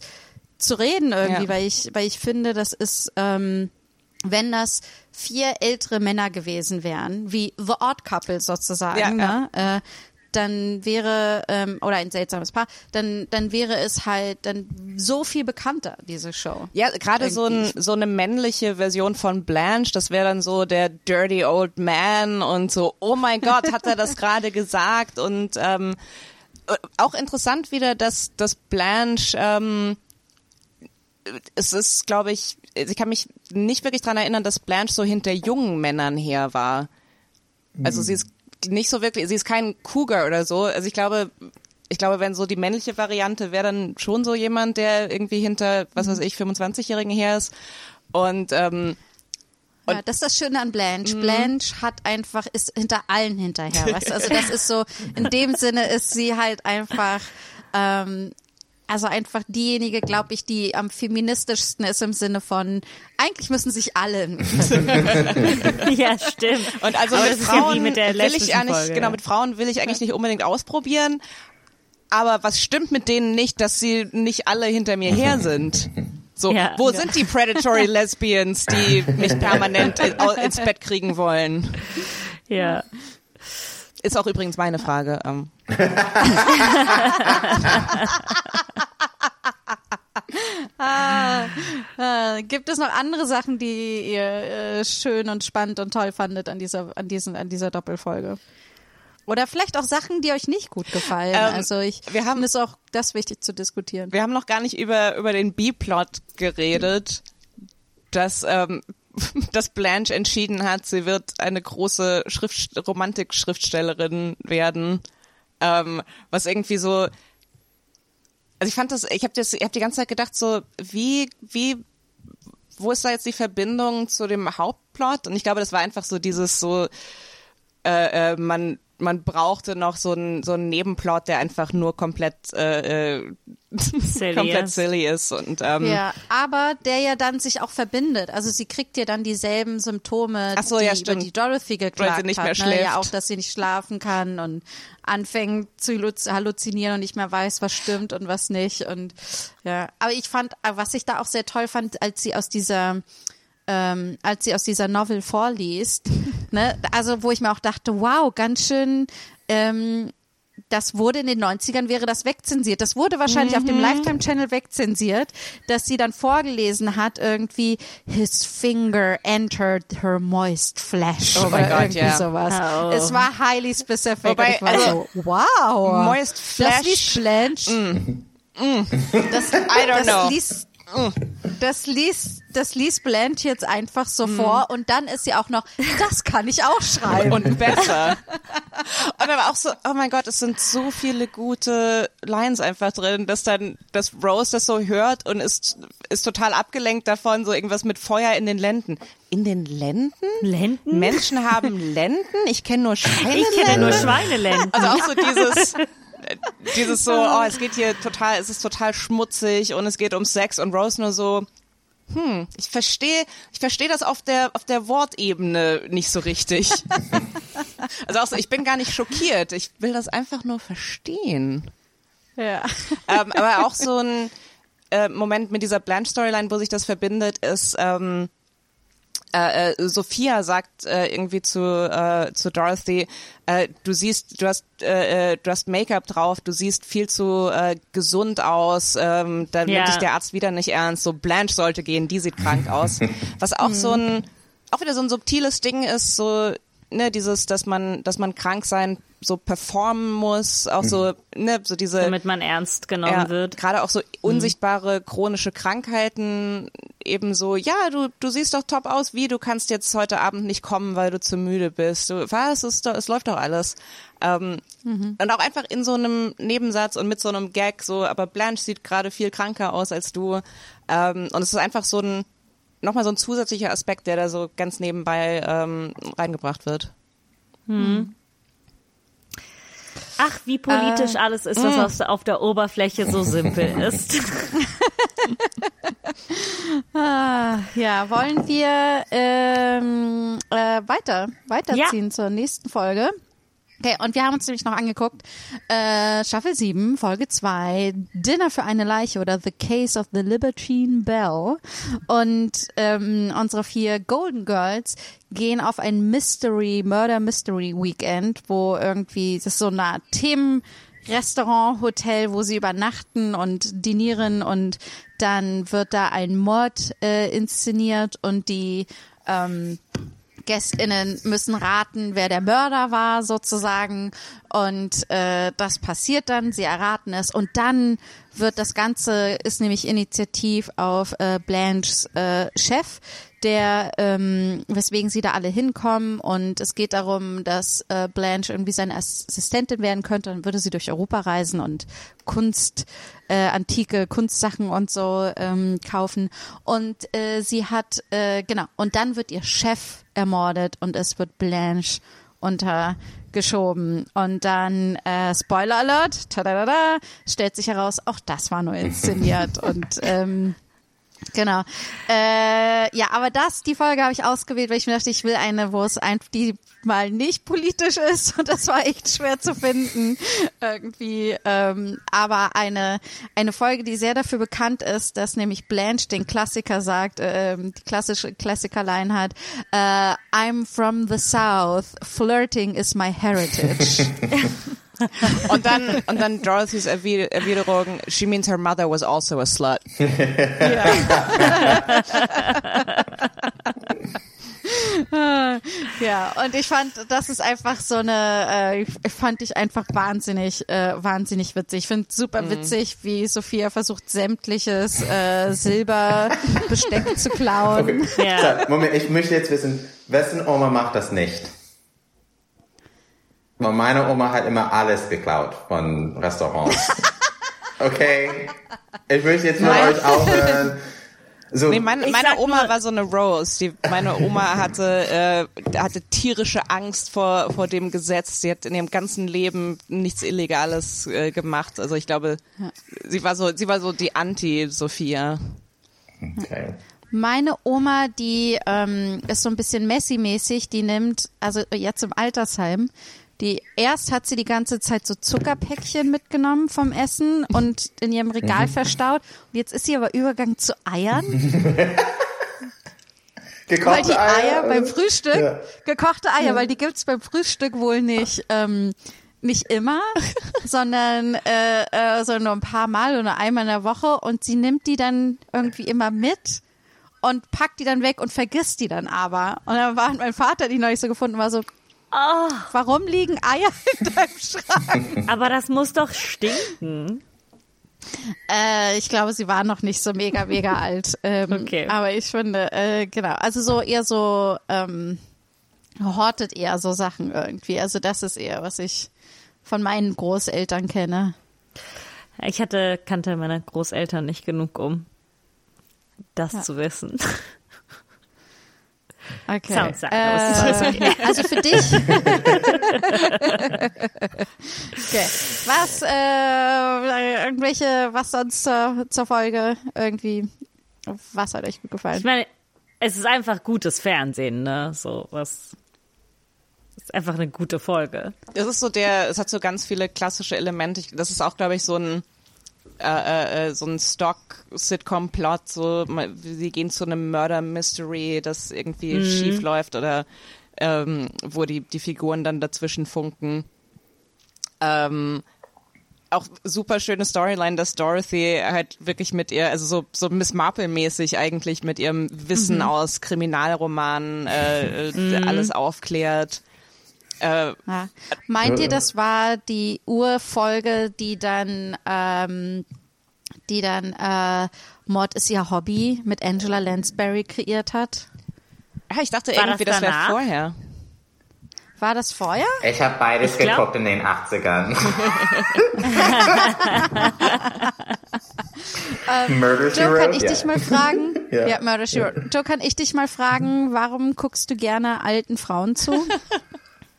zu reden irgendwie, Ja. weil ich weil ich finde, das ist ähm, wenn das vier ältere Männer gewesen wären, wie The Odd Couple sozusagen, Ja, ja. ne? Äh, dann wäre, ähm, oder ein seltsames Paar, dann, dann wäre es halt dann so viel bekannter, diese Show. Ja, gerade so, ein, so eine männliche Version von Blanche, das wäre dann so der Dirty Old Man und so, oh mein Gott, hat er das gerade gesagt? Und ähm, auch interessant wieder, dass, dass Blanche, ähm, es ist, glaube ich, ich kann mich nicht wirklich dran erinnern, dass Blanche so hinter jungen Männern her war. Also sie ist nicht so wirklich, sie ist kein Cougar oder so. Also ich glaube, ich glaube, wenn so die männliche Variante wäre dann schon so jemand, der irgendwie hinter, was weiß ich, 25-Jährigen her ist. Und ähm, Ja, das ist das Schöne an Blanche. Blanche hat einfach, ist hinter allen hinterher. Weißt? Also das ist so, in dem Sinne ist sie halt einfach, ähm, also einfach diejenige, glaube ich, die am feministischsten ist im Sinne von, eigentlich müssen sich alle ja, stimmt. Und also Aber mit ja Frauen wie mit der will ich ja nicht, Folge. genau, mit Frauen will ich eigentlich nicht unbedingt ausprobieren. Aber was stimmt mit denen nicht, dass sie nicht alle hinter mir her sind? So, Ja. wo Ja. sind die Predatory Lesbians, die mich permanent ins Bett kriegen wollen? Ja. Ist auch übrigens meine Frage. Ähm. Äh, gibt es noch andere Sachen, die ihr äh, schön und spannend und toll fandet an dieser, an diesen, an dieser Doppelfolge? Oder vielleicht auch Sachen, die euch nicht gut gefallen. Ähm, also ich wir haben- es auch das wichtig zu diskutieren. Wir haben noch gar nicht über, über den B-Plot geredet, dass, ähm, dass Blanche entschieden hat, sie wird eine große Schrift Romantik-Schriftstellerin werden. Ähm, was irgendwie so, also ich fand das, ich habe das, ich habe die ganze Zeit gedacht, so wie, wie, wo ist da jetzt die Verbindung zu dem Hauptplot? Und ich glaube, das war einfach so dieses so, äh, äh, man man brauchte noch so einen so einen Nebenplot, der einfach nur komplett äh, äh, Silly komplett ist. silly ist und ähm, Ja, aber der ja dann sich auch verbindet. Also sie kriegt ja dann dieselben Symptome, Ach so, die ja, über stimmt. die Dorothy geklagt Weil sie nicht hat. mehr ne? schläft. Ja, auch, dass sie nicht schlafen kann und anfängt zu halluz- halluzinieren und nicht mehr weiß, was stimmt und was nicht. Und ja, aber ich fand, was ich da auch sehr toll fand, als sie aus dieser ähm, als sie aus dieser Novel vorliest, ne, also wo ich mir auch dachte, wow, ganz schön, ähm, das wurde in den 90ern, wäre das wegzensiert. Das wurde wahrscheinlich auf Mhm. dem Lifetime Channel wegzensiert, dass sie dann vorgelesen hat, irgendwie, his finger entered her moist flesh. Oh mein Gott, irgendwie ja. sowas. Oh. Es war highly specific. Wobei, und ich war also, so, wow. Moist Das Flesh. liest Blanche. Das, I don't das know. liest, das liest, das liest Blanche jetzt einfach so Mm. vor und dann ist sie auch noch, das kann ich auch schreiben. und besser. und aber auch so, oh mein Gott, es sind so viele gute Lines einfach drin, dass dann, dass Rose das so hört und ist, ist total abgelenkt davon, so irgendwas mit Feuer in den Lenden. In den Lenden? Lenden? Menschen haben Lenden? Ich kenne nur Schweinelenden. Ich kenne nur Schweinelenden. Also auch so dieses, dieses so, oh, es geht hier total, es ist total schmutzig und es geht um Sex und Rose nur so, hm, ich verstehe, ich verstehe das auf der, auf der Wortebene nicht so richtig. Also auch so, ich bin gar nicht schockiert, ich will das einfach nur verstehen. ja. Ähm, aber auch so ein äh, Moment mit dieser Blanche-Storyline, wo sich das verbindet, ist, ähm, äh, äh, Sophia sagt äh, irgendwie zu, äh, zu Dorothy, äh, du siehst, du hast, äh, äh, du hast Make-up drauf, du siehst viel zu äh, gesund aus, ähm, dann Ja. nimmt dich der Arzt wieder nicht ernst, so Blanche sollte gehen, die sieht krank aus. Was auch so ein, auch wieder so ein subtiles Ding ist, so, ne, dieses, dass man, dass man krank sein so performen muss, auch so, ne, so diese damit man ernst genommen ja, wird. Gerade auch so unsichtbare chronische Krankheiten, eben so, ja, du, du siehst doch top aus, wie, du kannst jetzt heute Abend nicht kommen, weil du zu müde bist. Du, was, es, ist doch, es läuft doch alles. Ähm, Und auch einfach in so einem Nebensatz und mit so einem Gag, so, aber Blanche sieht gerade viel kranker aus als du. Ähm, und es ist einfach so ein, nochmal so ein zusätzlicher Aspekt, der da so ganz nebenbei ähm, reingebracht wird. Ach, wie politisch alles ist, was auf, auf der Oberfläche so simpel ist. Ah, ja, wollen wir ähm, äh, weiter, weiterziehen zur nächsten Folge? Okay, und wir haben uns nämlich noch angeguckt, äh, Staffel 7, Folge 2, Dinner für eine Leiche oder The Case of the Libertine Bell. Und ähm, unsere vier Golden Girls gehen auf ein Mystery, Murder Mystery Weekend, wo irgendwie, das ist so eine Themen, Restaurant, Hotel, wo sie übernachten und dinieren und dann wird da ein Mord äh, inszeniert und die ähm, GästInnen müssen raten, wer der Mörder war, sozusagen. Und äh, das passiert dann, sie erraten es. Und dann wird das Ganze, ist nämlich initiativ auf äh, Blanches äh, Chef, der, ähm, weswegen sie da alle hinkommen. Und es geht darum, dass äh, Blanche irgendwie seine Assistentin werden könnte. Dann würde sie durch Europa reisen und Kunst, äh, antike Kunstsachen und so ähm, kaufen. Und äh, sie hat, äh, genau, und dann wird ihr Chef ermordet und es wird Blanche untergeschoben. Und dann, äh, Spoiler Alert, tadadada, stellt sich heraus, auch das war nur inszeniert. und ähm, Genau. Äh, ja, aber das, die Folge habe ich ausgewählt, weil ich mir dachte, ich will eine, wo es einfach die mal nicht politisch ist und das war echt schwer zu finden irgendwie. Ähm, aber eine eine Folge, die sehr dafür bekannt ist, dass nämlich Blanche den Klassiker sagt, äh, die klassische Klassikerline hat: äh, "I'm from the South, flirting is my heritage." Und dann, und dann Dorothys Erwi- Erwiderung, she means her mother was also a slut. Ja, und ich fand, das ist einfach so eine, äh, fand ich einfach wahnsinnig, äh, wahnsinnig witzig. Ich finde super witzig, wie Sophia versucht, sämtliches äh, Silberbesteck zu klauen. Okay. Ja. So, Moment, ich möchte jetzt wissen, wessen Oma macht das nicht? Weil meine Oma hat immer alles geklaut von Restaurants. Okay? Ich möchte jetzt von euch aufhören. So, Nee, meine, Ich meine Oma nur- war so eine Rose. Die, meine Oma hatte, äh, hatte tierische Angst vor, vor dem Gesetz. Sie hat in ihrem ganzen Leben nichts Illegales äh, gemacht. Also ich glaube, sie war so, sie war so die Anti-Sophia. okay. Meine Oma, die ähm, ist so ein bisschen Messi-mäßig, die nimmt, also jetzt im Altersheim, die erst hat sie die ganze Zeit so Zuckerpäckchen mitgenommen vom Essen und in ihrem Regal verstaut. Und jetzt ist sie aber übergegangen zu Eiern, weil Gekochte die Eier Eier beim Frühstück, Ja. gekochte Eier, weil die gibt's beim Frühstück wohl nicht. Ähm, nicht immer, sondern äh, äh, so nur ein paar Mal oder einmal in der Woche und sie nimmt die dann irgendwie immer mit und packt die dann weg und vergisst die dann aber. Und dann war mein Vater, die neulich so gefunden war, so, Oh, warum liegen Eier in deinem Schrank? aber das muss doch stinken. Äh, ich glaube, sie war noch nicht so mega, mega alt. Ähm, Okay. Aber ich finde, äh, genau, also so eher so, ähm, hortet eher so Sachen irgendwie. Also das ist eher, was ich von meinen Großeltern kenne. Ich hatte, kannte meine Großeltern nicht genug, um das zu wissen. Okay. Sounds sad. Äh, ja, also für dich. okay. Was, äh, irgendwelche, was sonst zur, zur Folge irgendwie, was hat euch gut gefallen? Ich meine, es ist einfach gutes Fernsehen, ne? So was. ist einfach eine gute Folge. Das ist so der, es hat so ganz viele klassische Elemente. Ich- Das ist auch, glaube ich, so ein äh, äh, so ein Stock-Sitcom-Plot, so sie gehen zu einem Murder-Mystery, das irgendwie schief läuft oder ähm, wo die, die Figuren dann dazwischen funken. Ähm, auch super schöne Storyline, dass Dorothy halt wirklich mit ihr, also so, so Miss Marple-mäßig eigentlich mit ihrem Wissen aus Kriminalromanen äh, äh, alles aufklärt. Äh, Ja. Meint ihr, das war die Urfolge, die dann, ähm, die dann äh, Mord ist ihr Hobby mit Angela Lansbury kreiert hat? ja, ich dachte War irgendwie, das das, wäre vorher. War das vorher? Ich habe beides Ich glaub- geguckt in den 80ern. Murder, She Joe, kann ich dich mal fragen? Ja. ja, Murder, She Wrote. Joe, kann ich dich mal fragen, warum guckst du gerne alten Frauen zu?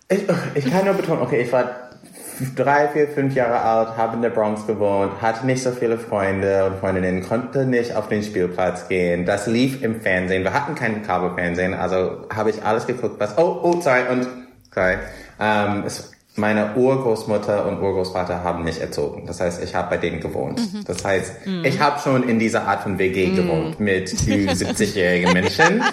Ich, ich kann nur betonen, okay, ich war drei, vier, fünf Jahre alt, habe in der Bronx gewohnt, hatte nicht so viele Freunde und Freundinnen, konnte nicht auf den Spielplatz gehen. Das lief im Fernsehen. Wir hatten kein Kabelfernsehen, also habe ich alles geguckt, was, oh, oh, sorry, und, sorry. Ähm, es, meine Urgroßmutter und Urgroßvater haben mich erzogen. Das heißt, ich habe bei denen gewohnt. Das heißt, ich habe schon in dieser Art von WG gewohnt mit 70-jährigen Menschen.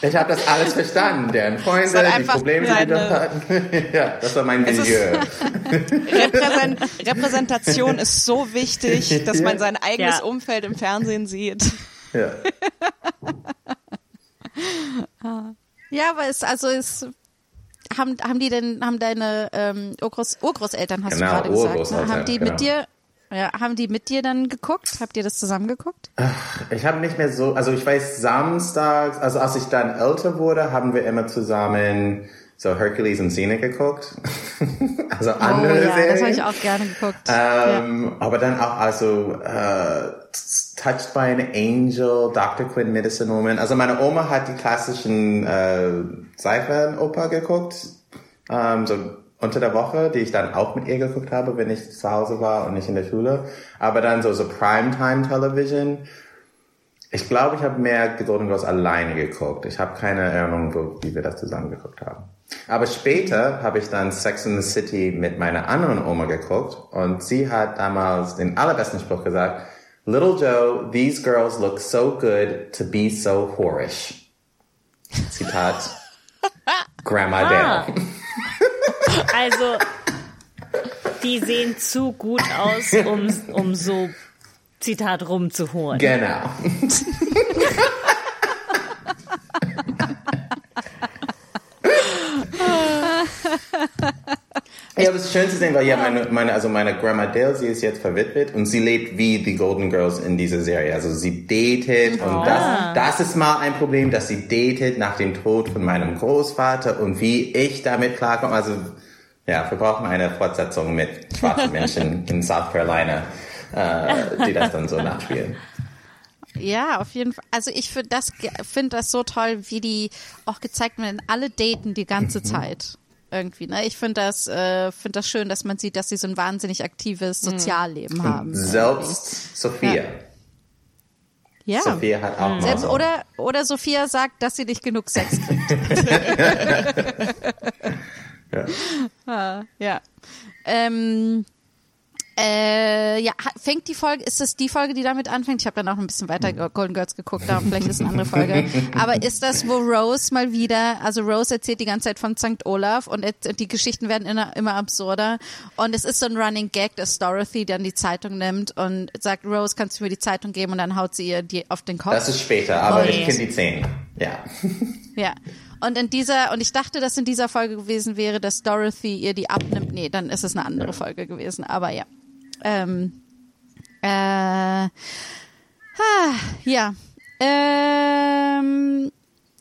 Ich habe das alles verstanden. Deren Freunde, die Probleme, die dort hatten. ja, das war mein Milieu. Repräsent Repräsentation ist so wichtig, dass man sein eigenes Ja. Umfeld im Fernsehen sieht. Ja. Ja, aber es, also es, haben, haben die denn, haben deine ähm, Urgroß, Urgroßeltern, hast Genau, du gerade gesagt, ne? Haben die genau. mit dir, ja, haben die mit dir dann geguckt? Habt ihr das zusammen geguckt? Ich habe nicht mehr so, also ich weiß, samstags, also als ich dann älter wurde, haben wir immer zusammen so Hercules und Xena geguckt. also andere oh ja, Serien. das habe ich auch gerne geguckt. Ähm, Aber dann auch also äh, Touched by an Angel, Dr. Quinn, Medicine Woman. Also meine Oma hat die klassischen äh, Seifenoper geguckt, ähm, so unter der Woche, die ich dann auch mit ihr geguckt habe, wenn ich zu Hause war und nicht in der Schule. Aber dann so so Primetime Television. Ich glaube, ich habe mehr Golden Girls alleine geguckt. Ich habe keine Erinnerung, wo, wie wir das zusammen geguckt haben. Aber später habe ich dann Sex in the City mit meiner anderen Oma geguckt und sie hat damals den allerbesten Spruch gesagt, Little Joe, these girls look so good to be so whorish. Zitat Grandma Dale. Also, die sehen zu gut aus, um, um so, Zitat, rumzuholen. Genau. Ja, aber es ist schön zu sehen, weil ja meine, meine, also meine Grandma Dale, sie ist jetzt verwitwet und sie lebt wie die Golden Girls in dieser Serie. Also sie datet und das, das ist mal ein Problem, dass sie datet nach dem Tod von meinem Großvater und wie ich damit klarkomme. Also ja, wir brauchen eine Fortsetzung mit schwarzen Menschen in South Carolina, äh, die das dann so nachspielen. Ja, auf jeden Fall. Also ich finde das, finde das so toll, wie die auch gezeigt werden. Alle daten die ganze Mhm. Zeit. Irgendwie, ne? Ich finde das, äh, finde das schön, dass man sieht, dass sie so ein wahnsinnig aktives Mhm. Sozialleben haben. Selbst Sophia. Ja. Sophia hat auch mal Selbst, so. oder, oder Sophia sagt, dass sie nicht genug Sex kriegt. Ah, ja. Ähm, äh, ja, fängt die Folge, ist das die Folge, die damit anfängt? Ich habe dann auch ein bisschen weiter Golden Girls geguckt, darum vielleicht ist eine andere Folge. Aber ist das, wo Rose mal wieder, also Rose erzählt die ganze Zeit von St. Olaf und die Geschichten werden immer, immer absurder. Und es ist so ein Running Gag, dass Dorothy dann die Zeitung nimmt und sagt, Rose, kannst du mir die Zeitung geben? Und dann haut sie ihr die auf den Kopf. Das ist später, aber Oh, ich kenne die zehn. Ja. Ja. Und in dieser, und ich dachte, dass in dieser Folge gewesen wäre, dass Dorothy ihr die abnimmt. Nee, dann ist es eine andere Folge gewesen. Aber ja. Ähm, äh, ah, ja. Ähm,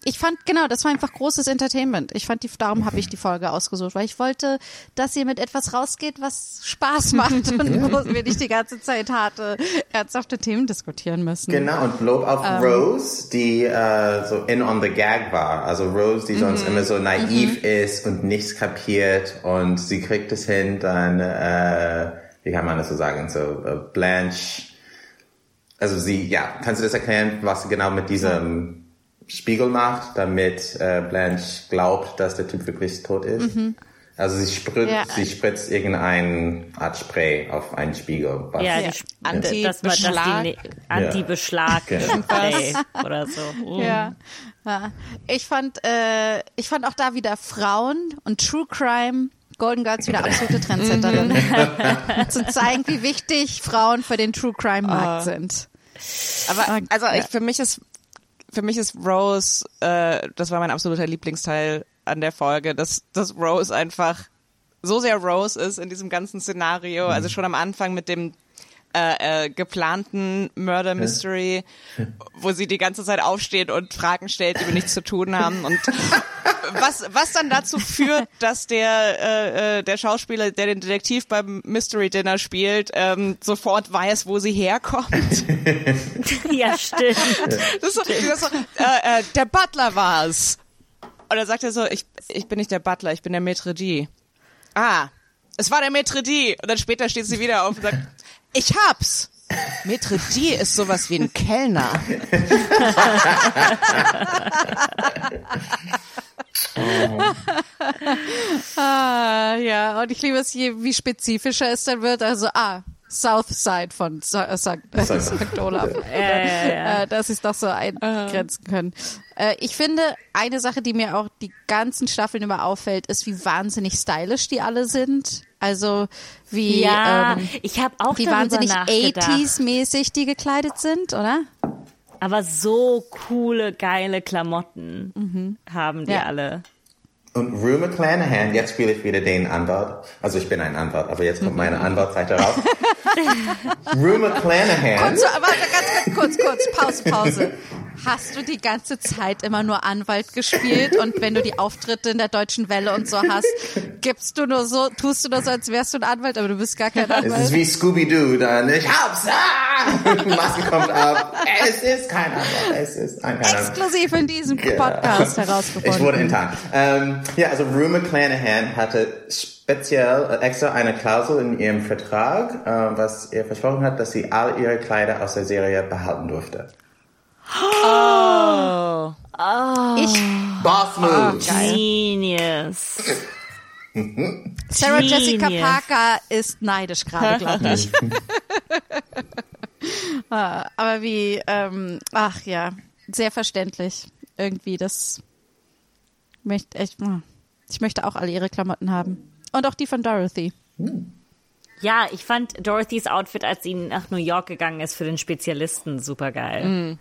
ich fand, genau, das war einfach großes Entertainment. Ich fand die, darum habe ich die Folge ausgesucht, weil ich wollte, dass ihr mit etwas rausgeht, was Spaß macht und wo wir nicht die ganze Zeit harte, ernsthafte Themen diskutieren müssen. Genau, und Lob auf Ähm. Rose, die äh, so in on the gag war. Also Rose, die Mhm. sonst immer so naiv ist und nichts kapiert und sie kriegt es hin, dann, äh, wie kann man das so sagen, so äh, Blanche, also sie, ja, kannst du das erklären, was sie genau mit diesem Spiegel macht, damit äh, Blanche glaubt, dass der Typ wirklich tot ist? Also sie spritzt, Mhm. Ja. sie spritzt irgendeine Art Spray auf einen Spiegel. Was Ja, Ja. die, Anti- das war das Beschlag. die ne- Anti-Beschlag Genau. Spray oder so. Mm. Ja. ja. Ich fand, äh, ich fand auch da wieder Frauen und True Crime. Golden Girls wieder absolute Trendsetterin. Zu zeigen, wie wichtig Frauen für den True Crime Markt sind. Aber also ja. ich, für mich ist für mich ist Rose, äh, das war mein absoluter Lieblingsteil an der Folge, dass, dass Rose einfach so sehr Rose ist in diesem ganzen Szenario. Also schon am Anfang mit dem äh, äh, geplanten Murder Mystery, wo sie die ganze Zeit aufsteht und Fragen stellt, die wir nichts zu tun haben und was was dann dazu führt, dass der äh, äh, der Schauspieler, der den Detektiv beim Mystery Dinner spielt, ähm, sofort weiß, wo sie herkommt. Ja, stimmt. Das ist so, das ist so äh, äh, der Butler war's. Und dann sagt er so, ich, ich bin nicht der Butler, ich bin der Maitre d'. Ah, es war der Maitre d'. Und dann später steht sie wieder auf und sagt, ich hab's. Maitre d' ist sowas wie ein Kellner. Ah, ja, und ich liebe es, je, wie spezifischer es dann wird. Also, ah, South Side von St. St. Olaf. Ja, ja, ja. Äh, dass sie es doch so eingrenzen können. Äh, ich finde, eine Sache, die mir auch die ganzen Staffeln immer auffällt, ist, wie wahnsinnig stylisch die alle sind. Also wie, Ja, ähm, ich habe auch wie wahnsinnig nachgedacht. 80s-mäßig die gekleidet sind, oder? Aber so coole, geile Klamotten haben die Ja. alle. Und Rue McClanahan, jetzt spiele ich wieder den Anwalt. Also ich bin ein Anwalt, aber jetzt kommt meine Anwaltseite raus. Rue McClanahan. So, aber ganz, ganz kurz, kurz, Pause, Pause. Hast du die ganze Zeit immer nur Anwalt gespielt und wenn du die Auftritte in der Deutschen Welle und so hast, gibst du nur so, tust du nur so, als wärst du ein Anwalt, aber du bist gar kein Es ist Anwalt? wie Scooby-Doo dann. Ich hab's! Ah! Maske kommt ab. Es ist kein Anwalt. Es ist ein kein Anwalt. Exklusiv in diesem Podcast herausgefunden. Ich wurde enttarnt. Ähm, ja, also Rue McClanahan hatte speziell äh, extra eine Klausel in ihrem Vertrag, äh, was ihr versprochen hat, dass sie all ihre Kleider aus der Serie behalten durfte. Ich, Boss Move! Genius. Sarah Jessica Genius. Parker ist neidisch gerade, glaube ich. Ah, Aber wie, ähm, ach ja, sehr verständlich. Irgendwie, das möchte ich, ich möchte auch alle ihre Klamotten haben. Und auch die von Dorothy. Ja, ich fand Dorothys Outfit, als sie nach New York gegangen ist für den Spezialisten, super geil.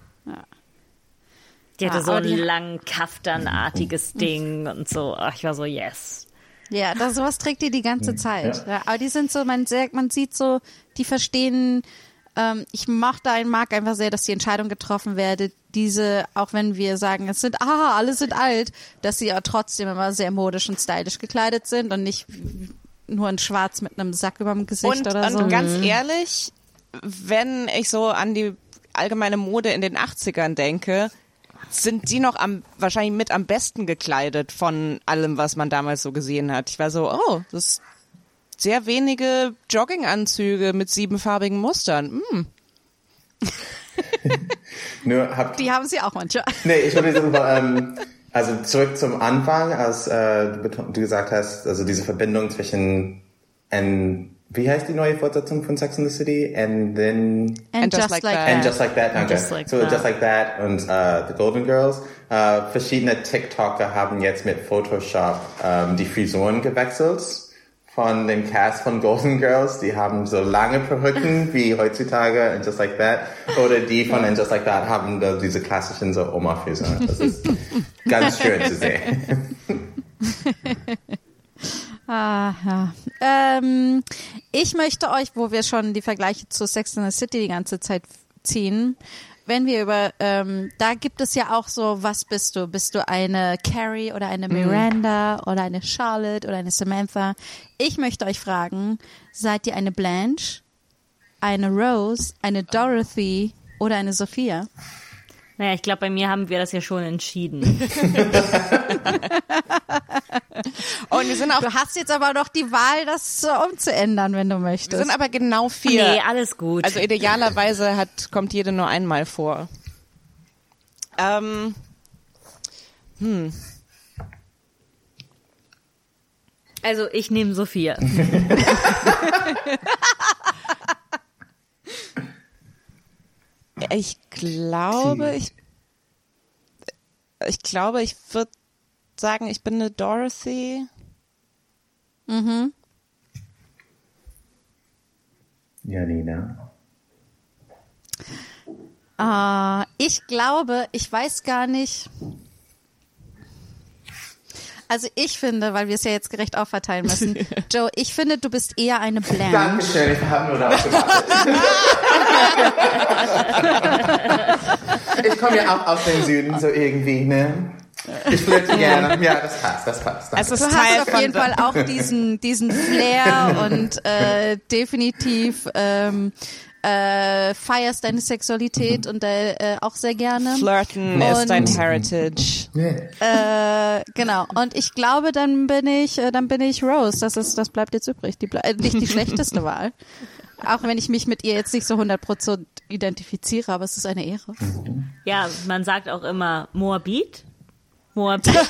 Die hatte Ah, so aber ein die- lang kaftanartiges Ding und so. Ach, ich war so, yes. Ja, das, sowas trägt die die ganze Zeit. Ja. aber die sind so, man, sehr, man sieht so, die verstehen, ähm, ich mochte einen mag einfach sehr, dass die Entscheidung getroffen werde, diese, auch wenn wir sagen, es sind, ah, alle sind alt, dass sie aber trotzdem immer sehr modisch und stylisch gekleidet sind und nicht nur in schwarz mit einem Sack über dem Gesicht Und, oder und so. ganz ehrlich, wenn ich so an die allgemeine Mode in den 80ern denke, sind die noch am wahrscheinlich mit am besten gekleidet von allem, was man damals so gesehen hat. Ich war so, oh, das sehr wenige Jogginganzüge mit siebenfarbigen Mustern. Hm. Nur habt Die haben sie auch manchmal. Nee, ich würde sagen, ähm, also zurück zum Anfang, als äh, du, gesagt hast, also diese Verbindung zwischen and wie heißt die neue Fortsetzung von Sex and the City? And then And, just, like, that. and just like that, danke. Just Like so That. just like that und äh, The Golden Girls. Äh, verschiedene TikToker haben jetzt mit Photoshop ähm, die Frisuren gewechselt von dem Cast von Golden Girls. Die haben so lange Perücken wie heutzutage and Just Like That. Oder die von And Just Like That haben da diese klassischen so Oma-Frisuren. Das ist ganz schön zu sehen. Ah, ja. Ähm, ich möchte euch, wo wir schon die Vergleiche zu Sex and the City die ganze Zeit ziehen, wenn wir über, ähm, da gibt es ja auch so, was bist du? Bist du eine Carrie oder eine Miranda oder eine Charlotte oder eine Samantha? Ich möchte euch fragen, seid ihr eine Blanche, eine Rose, eine Dorothy oder eine Sophia? Naja, ich glaube, bei mir haben wir das ja schon entschieden. Und wir sind auch, Du hast jetzt aber noch die Wahl, das so umzuändern, wenn du wir möchtest. sind aber genau vier. Nee, alles gut. Also idealerweise hat, kommt jede nur einmal vor. Ähm, Also ich nehme Sophia. ich glaube, ich, ich glaube, ich würde sagen, ich bin eine Dorothy. Janina. Ah, ich glaube, ich weiß gar nicht. Also ich finde, weil wir es ja jetzt gerecht aufverteilen müssen, Joe, ich finde, du bist eher eine Blanche. Dankeschön, ich habe nur darauf gewartet. ich komme ja auch aus dem Süden, so irgendwie, ne? Ich flirte gerne. Ja, das passt, das passt. Es Danke. ist Du hast auf jeden Fall auch diesen, diesen Flair und äh, definitiv ähm, äh, feierst deine Sexualität und äh, auch sehr gerne. Flirten ist dein Und- Heritage. Äh, genau. Und ich glaube, dann bin ich, äh, dann bin ich Rose. Das ist, das bleibt jetzt übrig. Die ble äh, nicht die schlechteste Wahl. Auch wenn ich mich mit ihr jetzt nicht so 100% identifiziere, aber es ist eine Ehre. Ja, man sagt auch immer Moabit. Moabit.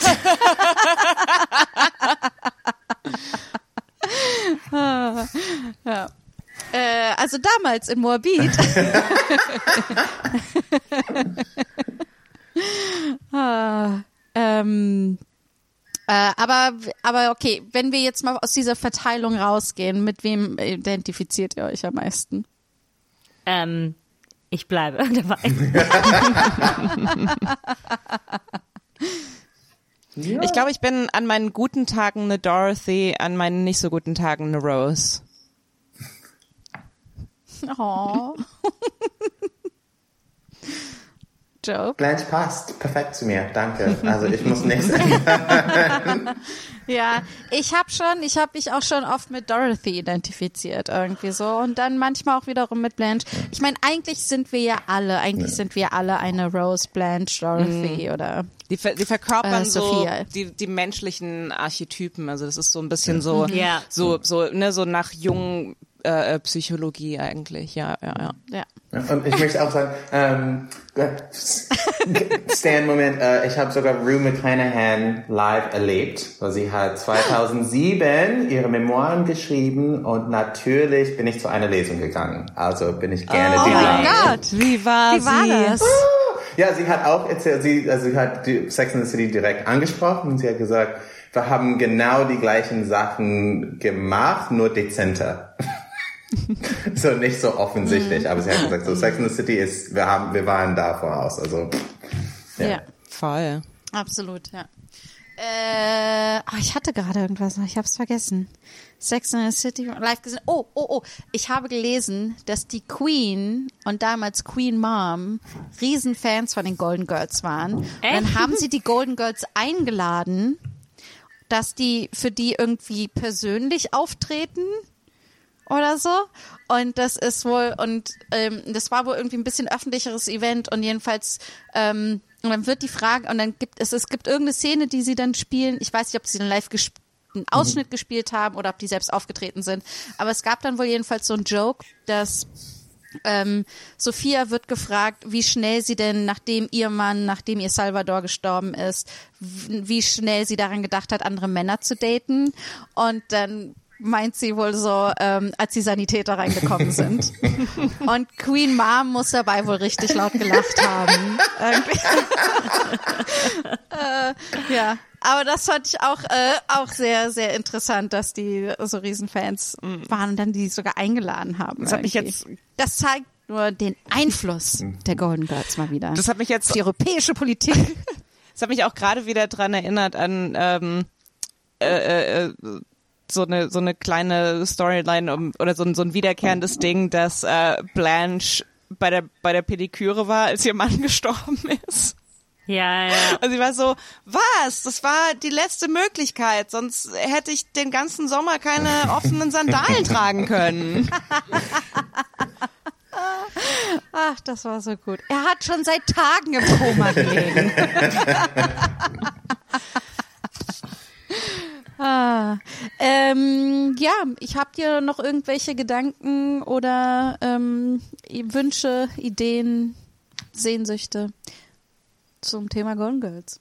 Äh, also damals in Moabit. ah, ähm, äh, aber, aber okay, wenn wir jetzt mal aus dieser Verteilung rausgehen, mit wem identifiziert ihr euch am meisten? ähm, ich bleibe dabei. Ich glaube, ich bin an meinen guten Tagen eine Dorothy, an meinen nicht so guten Tagen eine Rose. Oh. Joe? Blanche passt perfekt zu mir, danke. Also ich muss nichts Ja, ich habe schon, ich habe mich auch schon oft mit Dorothy identifiziert irgendwie so und dann manchmal auch wiederum mit Blanche. Ich meine, eigentlich sind wir ja alle, eigentlich sind wir alle eine Rose, Blanche, Dorothy oder Die, ver die verkörpern Äh, so die, die menschlichen Archetypen. Also das ist so ein bisschen so, Ja. so, so, ne, so nach jungen äh, äh, Psychologie eigentlich. Ja, ja, ja. ja. Und ich möchte auch sagen, ähm, Stan, Moment, äh, ich habe sogar Rue McClanahan live erlebt. weil Sie hat 2007 ihre Memoiren geschrieben und natürlich bin ich zu einer Lesung gegangen. Also bin ich gerne Oh die mein Blanche. Gott. Wie war, Wie war sie? das? Ja, sie hat auch erzählt, sie, also sie hat die Sex and the City direkt angesprochen und sie hat gesagt, wir haben genau die gleichen Sachen gemacht, nur dezenter. So nicht so offensichtlich, aber sie hat gesagt, so Sex and the City ist, wir haben, wir waren da voraus, also. Ja. Voll. Absolut, ja. Äh, oh, ich hatte gerade irgendwas noch, ich habe es vergessen. Sex in the City live gesehen. Oh, oh, oh. Ich habe gelesen, dass die Queen und damals Queen Mom Riesenfans von den Golden Girls waren. Und dann Echt? haben sie die Golden Girls eingeladen, dass die für die irgendwie persönlich auftreten oder so. Und das ist wohl, und ähm, das war wohl irgendwie ein bisschen öffentlicheres Event und jedenfalls, ähm, und dann wird die Frage, und dann gibt es, es gibt irgendeine Szene, die sie dann spielen. Ich weiß nicht, ob sie dann live gesp einen Ausschnitt gespielt haben oder ob die selbst aufgetreten sind. Aber es gab dann wohl jedenfalls so einen Joke, dass ähm, Sophia wird gefragt, wie schnell sie denn, nachdem ihr Mann, nachdem ihr Salvador gestorben ist, wie schnell sie daran gedacht hat, andere Männer zu daten. Und dann meint sie wohl so, ähm, als die Sanitäter reingekommen sind. Und Queen Mom muss dabei wohl richtig laut gelacht haben. Äh, ja. Aber das fand ich auch, äh, auch sehr, sehr interessant, dass die so Riesenfans waren und dann die sogar eingeladen haben. Das hat mich jetzt- Das zeigt nur den Einfluss der Golden Girls mal wieder. Das hat mich jetzt, die europäische Politik. das hat mich auch gerade wieder dran erinnert an ähm, äh, äh, so eine so eine kleine Storyline um, oder so ein so ein wiederkehrendes Ding, dass äh, Blanche bei der bei der Pediküre war, als ihr Mann gestorben ist. Ja, ja. Und sie war so, was? Das war die letzte Möglichkeit, sonst hätte ich den ganzen Sommer keine offenen Sandalen tragen können. Ach, das war so gut. Er hat schon seit Tagen im Koma gelegen. Ah, ähm, ja, ich hab dir noch irgendwelche Gedanken oder ähm, Wünsche, Ideen, Sehnsüchte zum Thema Golden Girls.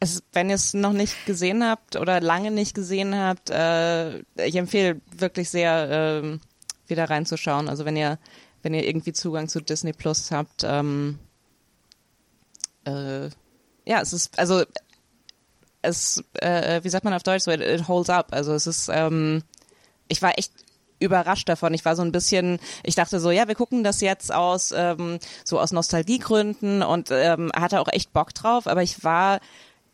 Es, wenn ihr es noch nicht gesehen habt oder lange nicht gesehen habt, äh, ich empfehle wirklich sehr, ähm, wieder reinzuschauen. Also wenn ihr, wenn ihr irgendwie Zugang zu Disney Plus habt, ähm, äh, ja, es ist, also es, äh, wie sagt man auf Deutsch, so it, it holds up. Also es ist, ähm, ich war echt überrascht davon. Ich war so ein bisschen, ich dachte so, ja, wir gucken das jetzt aus ähm, so aus Nostalgiegründen und ähm, hatte auch echt Bock drauf, aber ich war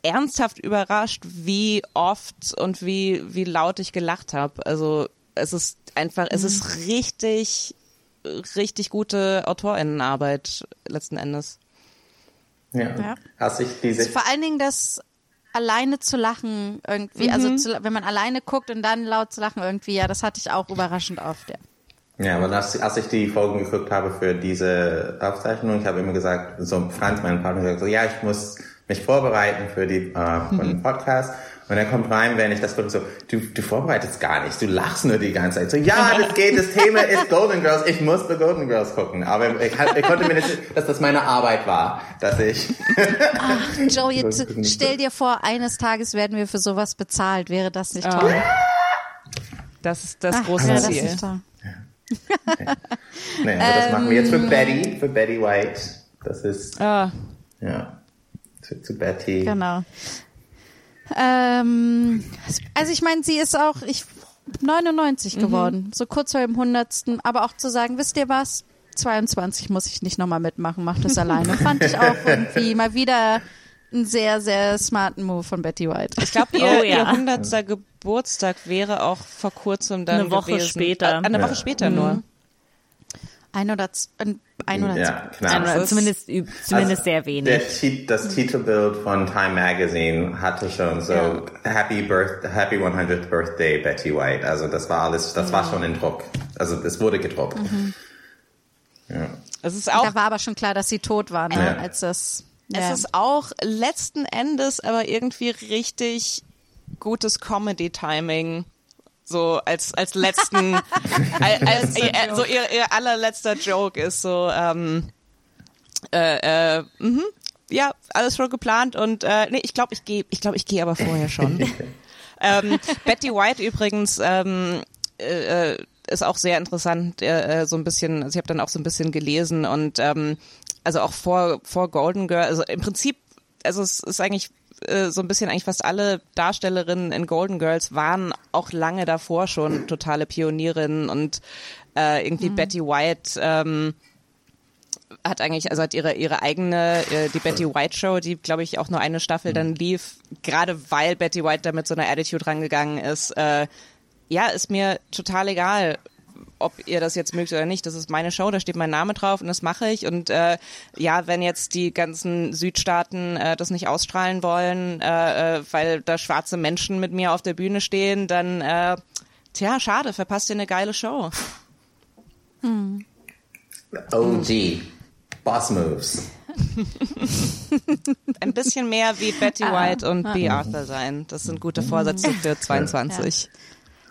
ernsthaft überrascht, wie oft und wie wie laut ich gelacht habe. Also es ist einfach, es ist richtig richtig gute Autorinnenarbeit letzten Endes. Ja. Ja. Hast dich diese, Vor allen Dingen das alleine zu lachen irgendwie, also zu, wenn man alleine guckt und dann laut zu lachen irgendwie, ja, das hatte ich auch überraschend oft, ja. Ja, aber als, als ich die Folgen geguckt habe für diese Aufzeichnung, ich habe immer gesagt, so Franz, mein Partner, gesagt, so, ja, ich muss mich vorbereiten für die äh, für den Podcast. Und er kommt rein, wenn ich das gucke, so, du, du vorbereitest gar nicht, du lachst nur die ganze Zeit. So, ja, das geht, das Thema ist Golden Girls, ich muss The Golden Girls gucken. Aber ich, ich konnte mir nicht, dass das meine Arbeit war, dass ich... Ach, Joe, jetzt stell dir vor, eines Tages werden wir für sowas bezahlt. Wäre das nicht toll? Das ist das Ach, große das Ziel. nicht toll? Nee, aber das machen wir jetzt Ähm. für Betty, für Betty White. Das ist, Ah, ja, zu, zu Betty. Genau. Ähm, also ich meine, sie ist auch ich 99 geworden, so kurz vor dem 100. Aber auch zu sagen, wisst ihr was? 22 muss ich nicht nochmal mitmachen, macht das alleine. Fand ich auch irgendwie mal wieder einen sehr, sehr smarten Move von Betty White. ich glaube, ihr, Oh, ihr ja. 100. Geburtstag wäre auch vor kurzem dann Eine Woche gewesen. später. Äh, eine Woche Ja. später nur. Ein oder, z- ein, ein oder Ja, zwei. knapp. Also zumindest, zumindest Also, sehr wenig. Der, das Titelbild von Time Magazine hatte schon so Happy Birth, Happy 100th Birthday Betty White. Also das war alles, das war schon in Druck. Also es wurde gedruckt. Ja. Es ist auch Da war aber schon klar, dass sie tot war, ne? Ja. als das. Es ja. ist auch letzten Endes aber irgendwie richtig gutes Comedy-Timing. So als als letzten, als, als, äh, so ihr, ihr allerletzter Joke ist so, ähm, äh, äh, mhm, ja, alles schon geplant und äh, nee, ich glaube, ich gehe, ich glaube, ich gehe aber vorher schon. ähm, Betty White übrigens ähm, äh, äh, ist auch sehr interessant, äh, äh, so ein bisschen, also ich habe dann auch so ein bisschen gelesen und ähm, also auch vor vor Golden Girl, also im Prinzip, also es ist eigentlich äh, so ein bisschen eigentlich fast alle Darstellerinnen in Golden Girls waren auch lange davor schon totale Pionierinnen und äh, irgendwie Betty White ähm, hat eigentlich, also hat ihre, ihre eigene, äh, die Betty White Show, die glaube ich auch nur eine Staffel dann lief, gerade weil Betty White da mit so einer Attitude rangegangen ist. Äh, ja, ist mir total egal, ob ihr das jetzt mögt oder nicht. Das ist meine Show, da steht mein Name drauf und das mache ich. Und äh, ja, wenn jetzt die ganzen Südstaaten äh, das nicht ausstrahlen wollen, äh, äh, weil da schwarze Menschen mit mir auf der Bühne stehen, dann äh, tja, schade, verpasst ihr eine geile Show. OG. Boss Moves. ein bisschen mehr wie Betty White und B. Arthur sein. Das sind gute Vorsätze für 22.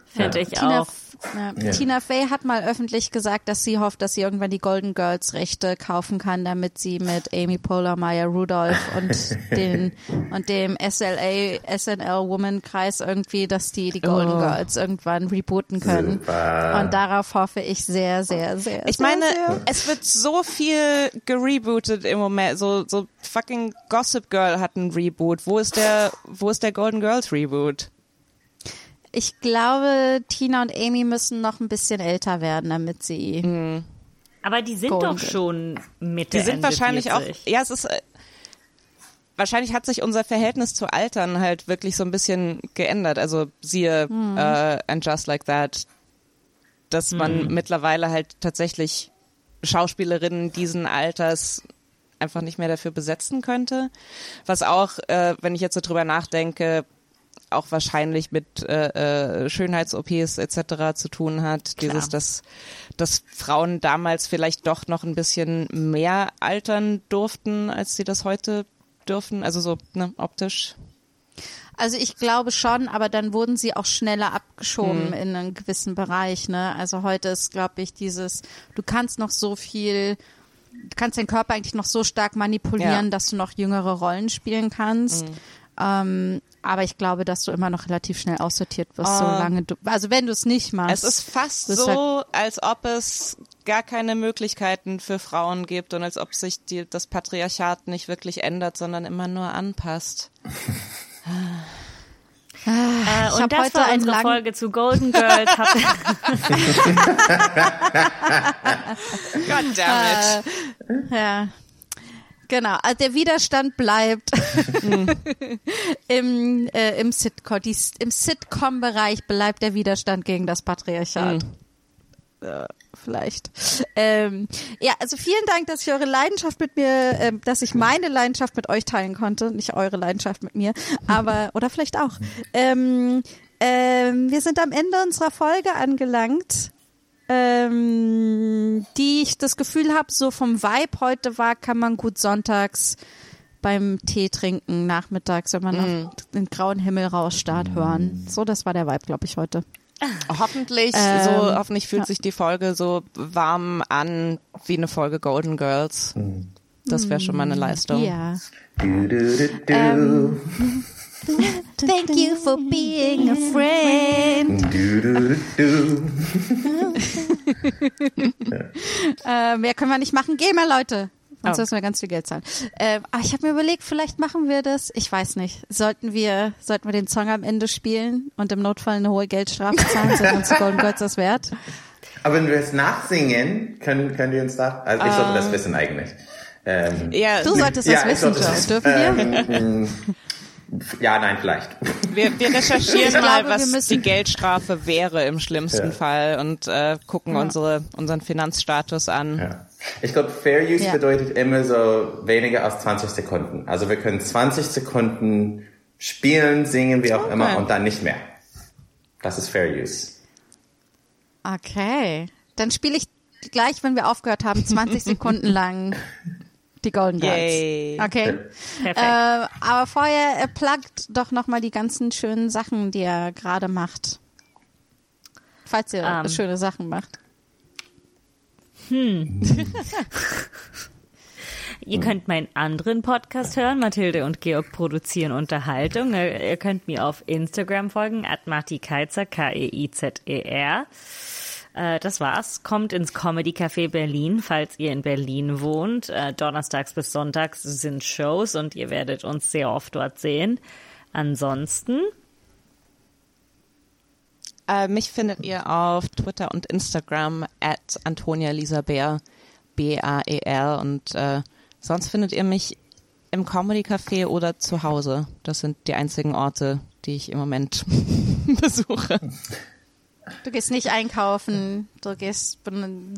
Finde ich Tina, auch. Ja. Ja. Tina Fey hat mal öffentlich gesagt, dass sie hofft, dass sie irgendwann die Golden Girls Rechte kaufen kann, damit sie mit Amy Poehler, Maya Rudolph und den und dem SLA SNL Woman Kreis irgendwie, dass die die Golden Oh. Girls irgendwann rebooten können. Super. Und darauf hoffe ich sehr, sehr, sehr. Ich sehr, meine, sehr. es wird so viel gerebootet im Moment. So, so fucking Gossip Girl hat einen Reboot. Wo ist der, wo ist der Golden Girls Reboot? Ich glaube, Tina und Amy müssen noch ein bisschen älter werden, damit sie. Aber die sind doch schon Mitte Die sind Ende wahrscheinlich 40. auch, ja, es ist, äh, wahrscheinlich hat sich unser Verhältnis zu Altern halt wirklich so ein bisschen geändert. Also siehe äh, And Just Like That, dass man mittlerweile halt tatsächlich Schauspielerinnen diesen Alters einfach nicht mehr dafür besetzen könnte. Was auch, äh, wenn ich jetzt so drüber nachdenke, auch wahrscheinlich mit äh, äh, Schönheits-OPs etc. zu tun hat. Dieses, dass, dass Frauen damals vielleicht doch noch ein bisschen mehr altern durften, als sie das heute dürfen. Also so ne, optisch. Also ich glaube schon, aber dann wurden sie auch schneller abgeschoben in einen gewissen Bereich. Ne? Also heute ist, glaube ich, dieses, du kannst noch so viel, du kannst deinen Körper eigentlich noch so stark manipulieren, Ja. dass du noch jüngere Rollen spielen kannst. Ähm, aber ich glaube, dass du immer noch relativ schnell aussortiert wirst, solange du, also wenn du es nicht machst. Es ist fast so, als ob es gar keine Möglichkeiten für Frauen gibt und als ob sich die, das Patriarchat nicht wirklich ändert, sondern immer nur anpasst. Äh, hab und das heute war unsere langen- Folge zu Golden Girls. God damn it. Ja. Genau, also der Widerstand bleibt im, äh, im Sitcom. Die, Im Sitcom-Bereich bleibt der Widerstand gegen das Patriarchat. Ja, vielleicht. Ähm, ja, also vielen Dank, dass ich eure Leidenschaft mit mir, ähm, dass ich meine Leidenschaft mit euch teilen konnte, nicht eure Leidenschaft mit mir, aber oder vielleicht auch. Ähm, ähm, wir sind am Ende unserer Folge angelangt ähm, die ich das Gefühl habe, so vom Vibe heute war, kann man gut sonntags beim Tee trinken nachmittags, wenn man noch den grauen Himmel rausstarrt, hören. So, das war der Vibe, glaube ich, heute. Hoffentlich, Ähm, so, hoffentlich fühlt ja. sich die Folge so warm an wie eine Folge Golden Girls. Das wäre schon mal eine Leistung. Ja. Du, du, du, du. Ähm, Thank you for being a friend. Du, du, du, du. Äh, mehr können wir nicht machen. Geh mal, Leute. Sonst Oh. müssen wir ganz viel Geld zahlen. Äh, aber ich habe mir überlegt, vielleicht machen wir das. Ich weiß nicht. Sollten wir, sollten wir den Song am Ende spielen und im Notfall eine hohe Geldstrafe zahlen? Sind uns Golden Girls das wert? Aber wenn wir es nachsingen, können, können die uns da. Also ich sollte das wissen eigentlich. Ähm, Ja, Du solltest das Ja, wissen, sollte Joe. das- Dürfen wir? Ja, nein, vielleicht. wir, wir recherchieren Ich mal, glaube, was die Geldstrafe wäre im schlimmsten Ja. Fall und äh, gucken unsere, unseren Finanzstatus an. Ja. Ich glaube, Fair Use Ja. bedeutet immer so weniger als 20 Sekunden. Also wir können 20 Sekunden spielen, singen, wie auch immer, und dann nicht mehr. Das ist Fair Use. Okay. Dann spiele ich gleich, wenn wir aufgehört haben, 20 Sekunden lang die Golden Girls. Yay. Okay. Perfekt. Äh, aber vorher äh, pluggt doch nochmal die ganzen schönen Sachen, die er gerade macht. Falls ihr Ähm. schöne Sachen macht. Ihr könnt meinen anderen Podcast hören. Mathilde und Georg produzieren Unterhaltung. Ihr könnt mir auf Instagram folgen, at Marti Keizer, K-E-I-Z-E-R. Äh, Das war's. Kommt ins Comedy Café Berlin, falls ihr in Berlin wohnt. Äh, Donnerstags bis Sonntags sind Shows und ihr werdet uns sehr oft dort sehen. Ansonsten, Äh, mich findet ihr auf Twitter und Instagram at Antonia Lisa Bär, B-A-E-R und äh, sonst findet ihr mich im Comedy Café oder zu Hause. Das sind die einzigen Orte, die ich im Moment besuche. Du gehst nicht einkaufen, du gehst,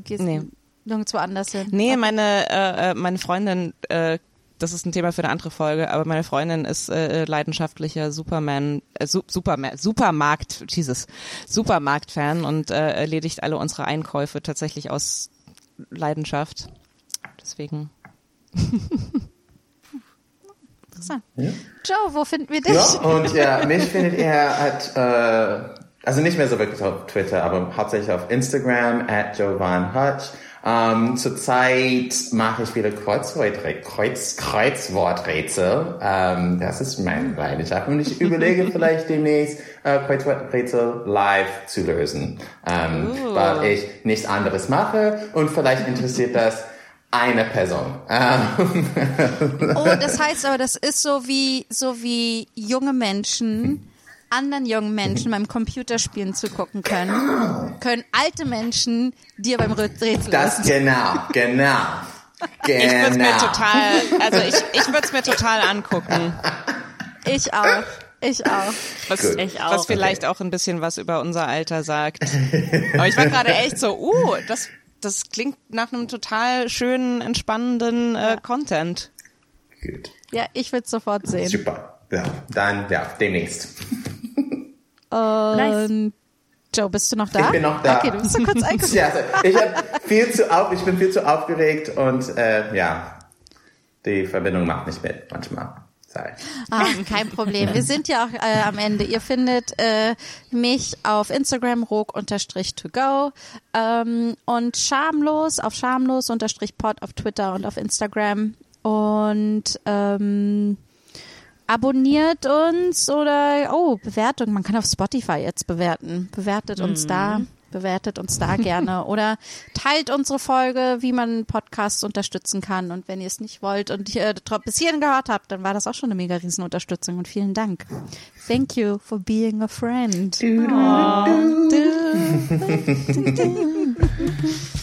gehst Nee. nirgendwo anders hin. Nee, meine, äh, äh, meine Freundin, äh, das ist ein Thema für eine andere Folge, aber meine Freundin ist äh, leidenschaftlicher Superman, äh, Su Superman, Supermarkt, Jesus, Supermarkt-Fan und äh, erledigt alle unsere Einkäufe tatsächlich aus Leidenschaft. Deswegen. Interessant. Joe, wo finden wir dich? Ja, und ja, mich findet ihr at, äh, also nicht mehr so wirklich auf Twitter, aber hauptsächlich auf Instagram at Jovan Hutch. Ähm, zurzeit mache ich wieder Kreuzworträtsel. Kreuz, Kreuzworträtsel. Ähm, das ist meine Leidenschaft. Und ich überlege vielleicht demnächst äh, Kreuzworträtsel live zu lösen, ähm, weil ich nichts anderes mache und vielleicht interessiert das eine Person. Ähm, Oh, das heißt aber, das ist so wie, so wie junge Menschen anderen jungen Menschen beim Computerspielen zugucken können, können alte Menschen dir beim Rätsel Das genau, genau. Genau. Ich würde es mir total, also ich, ich würde es mir total angucken. Ich auch. Ich auch. Was. Ich auch. was vielleicht auch ein bisschen was über unser Alter sagt. Aber ich war gerade echt so, uh, das, das klingt nach einem total schönen, entspannenden äh, Content. Gut. Ja, ich würde sofort sehen. Super. Ja, dann, ja, demnächst. Nice. Joe, bist du noch da? Ich bin noch da. Okay, du bist so kurz eingeschlafen. Ja, also ich, viel zu auf, ich bin viel zu aufgeregt und äh, ja, die Verbindung macht nicht mit manchmal. Sorry. Ah, kein Problem. Wir sind ja auch äh, am Ende. Ihr findet äh, mich auf Instagram rog-to-go ähm, und schamlos auf schamlos-pod auf Twitter und auf Instagram. Und ähm, abonniert uns oder oh, Bewertung. Man kann auf Spotify jetzt bewerten. Bewertet uns da. Bewertet uns da gerne oder teilt unsere Folge, wie man Podcasts unterstützen kann. Und wenn ihr es nicht wollt und ihr bis hierhin gehört habt, dann war das auch schon eine mega riesen Unterstützung und vielen Dank. Thank you for being a friend. Du, du, du, du.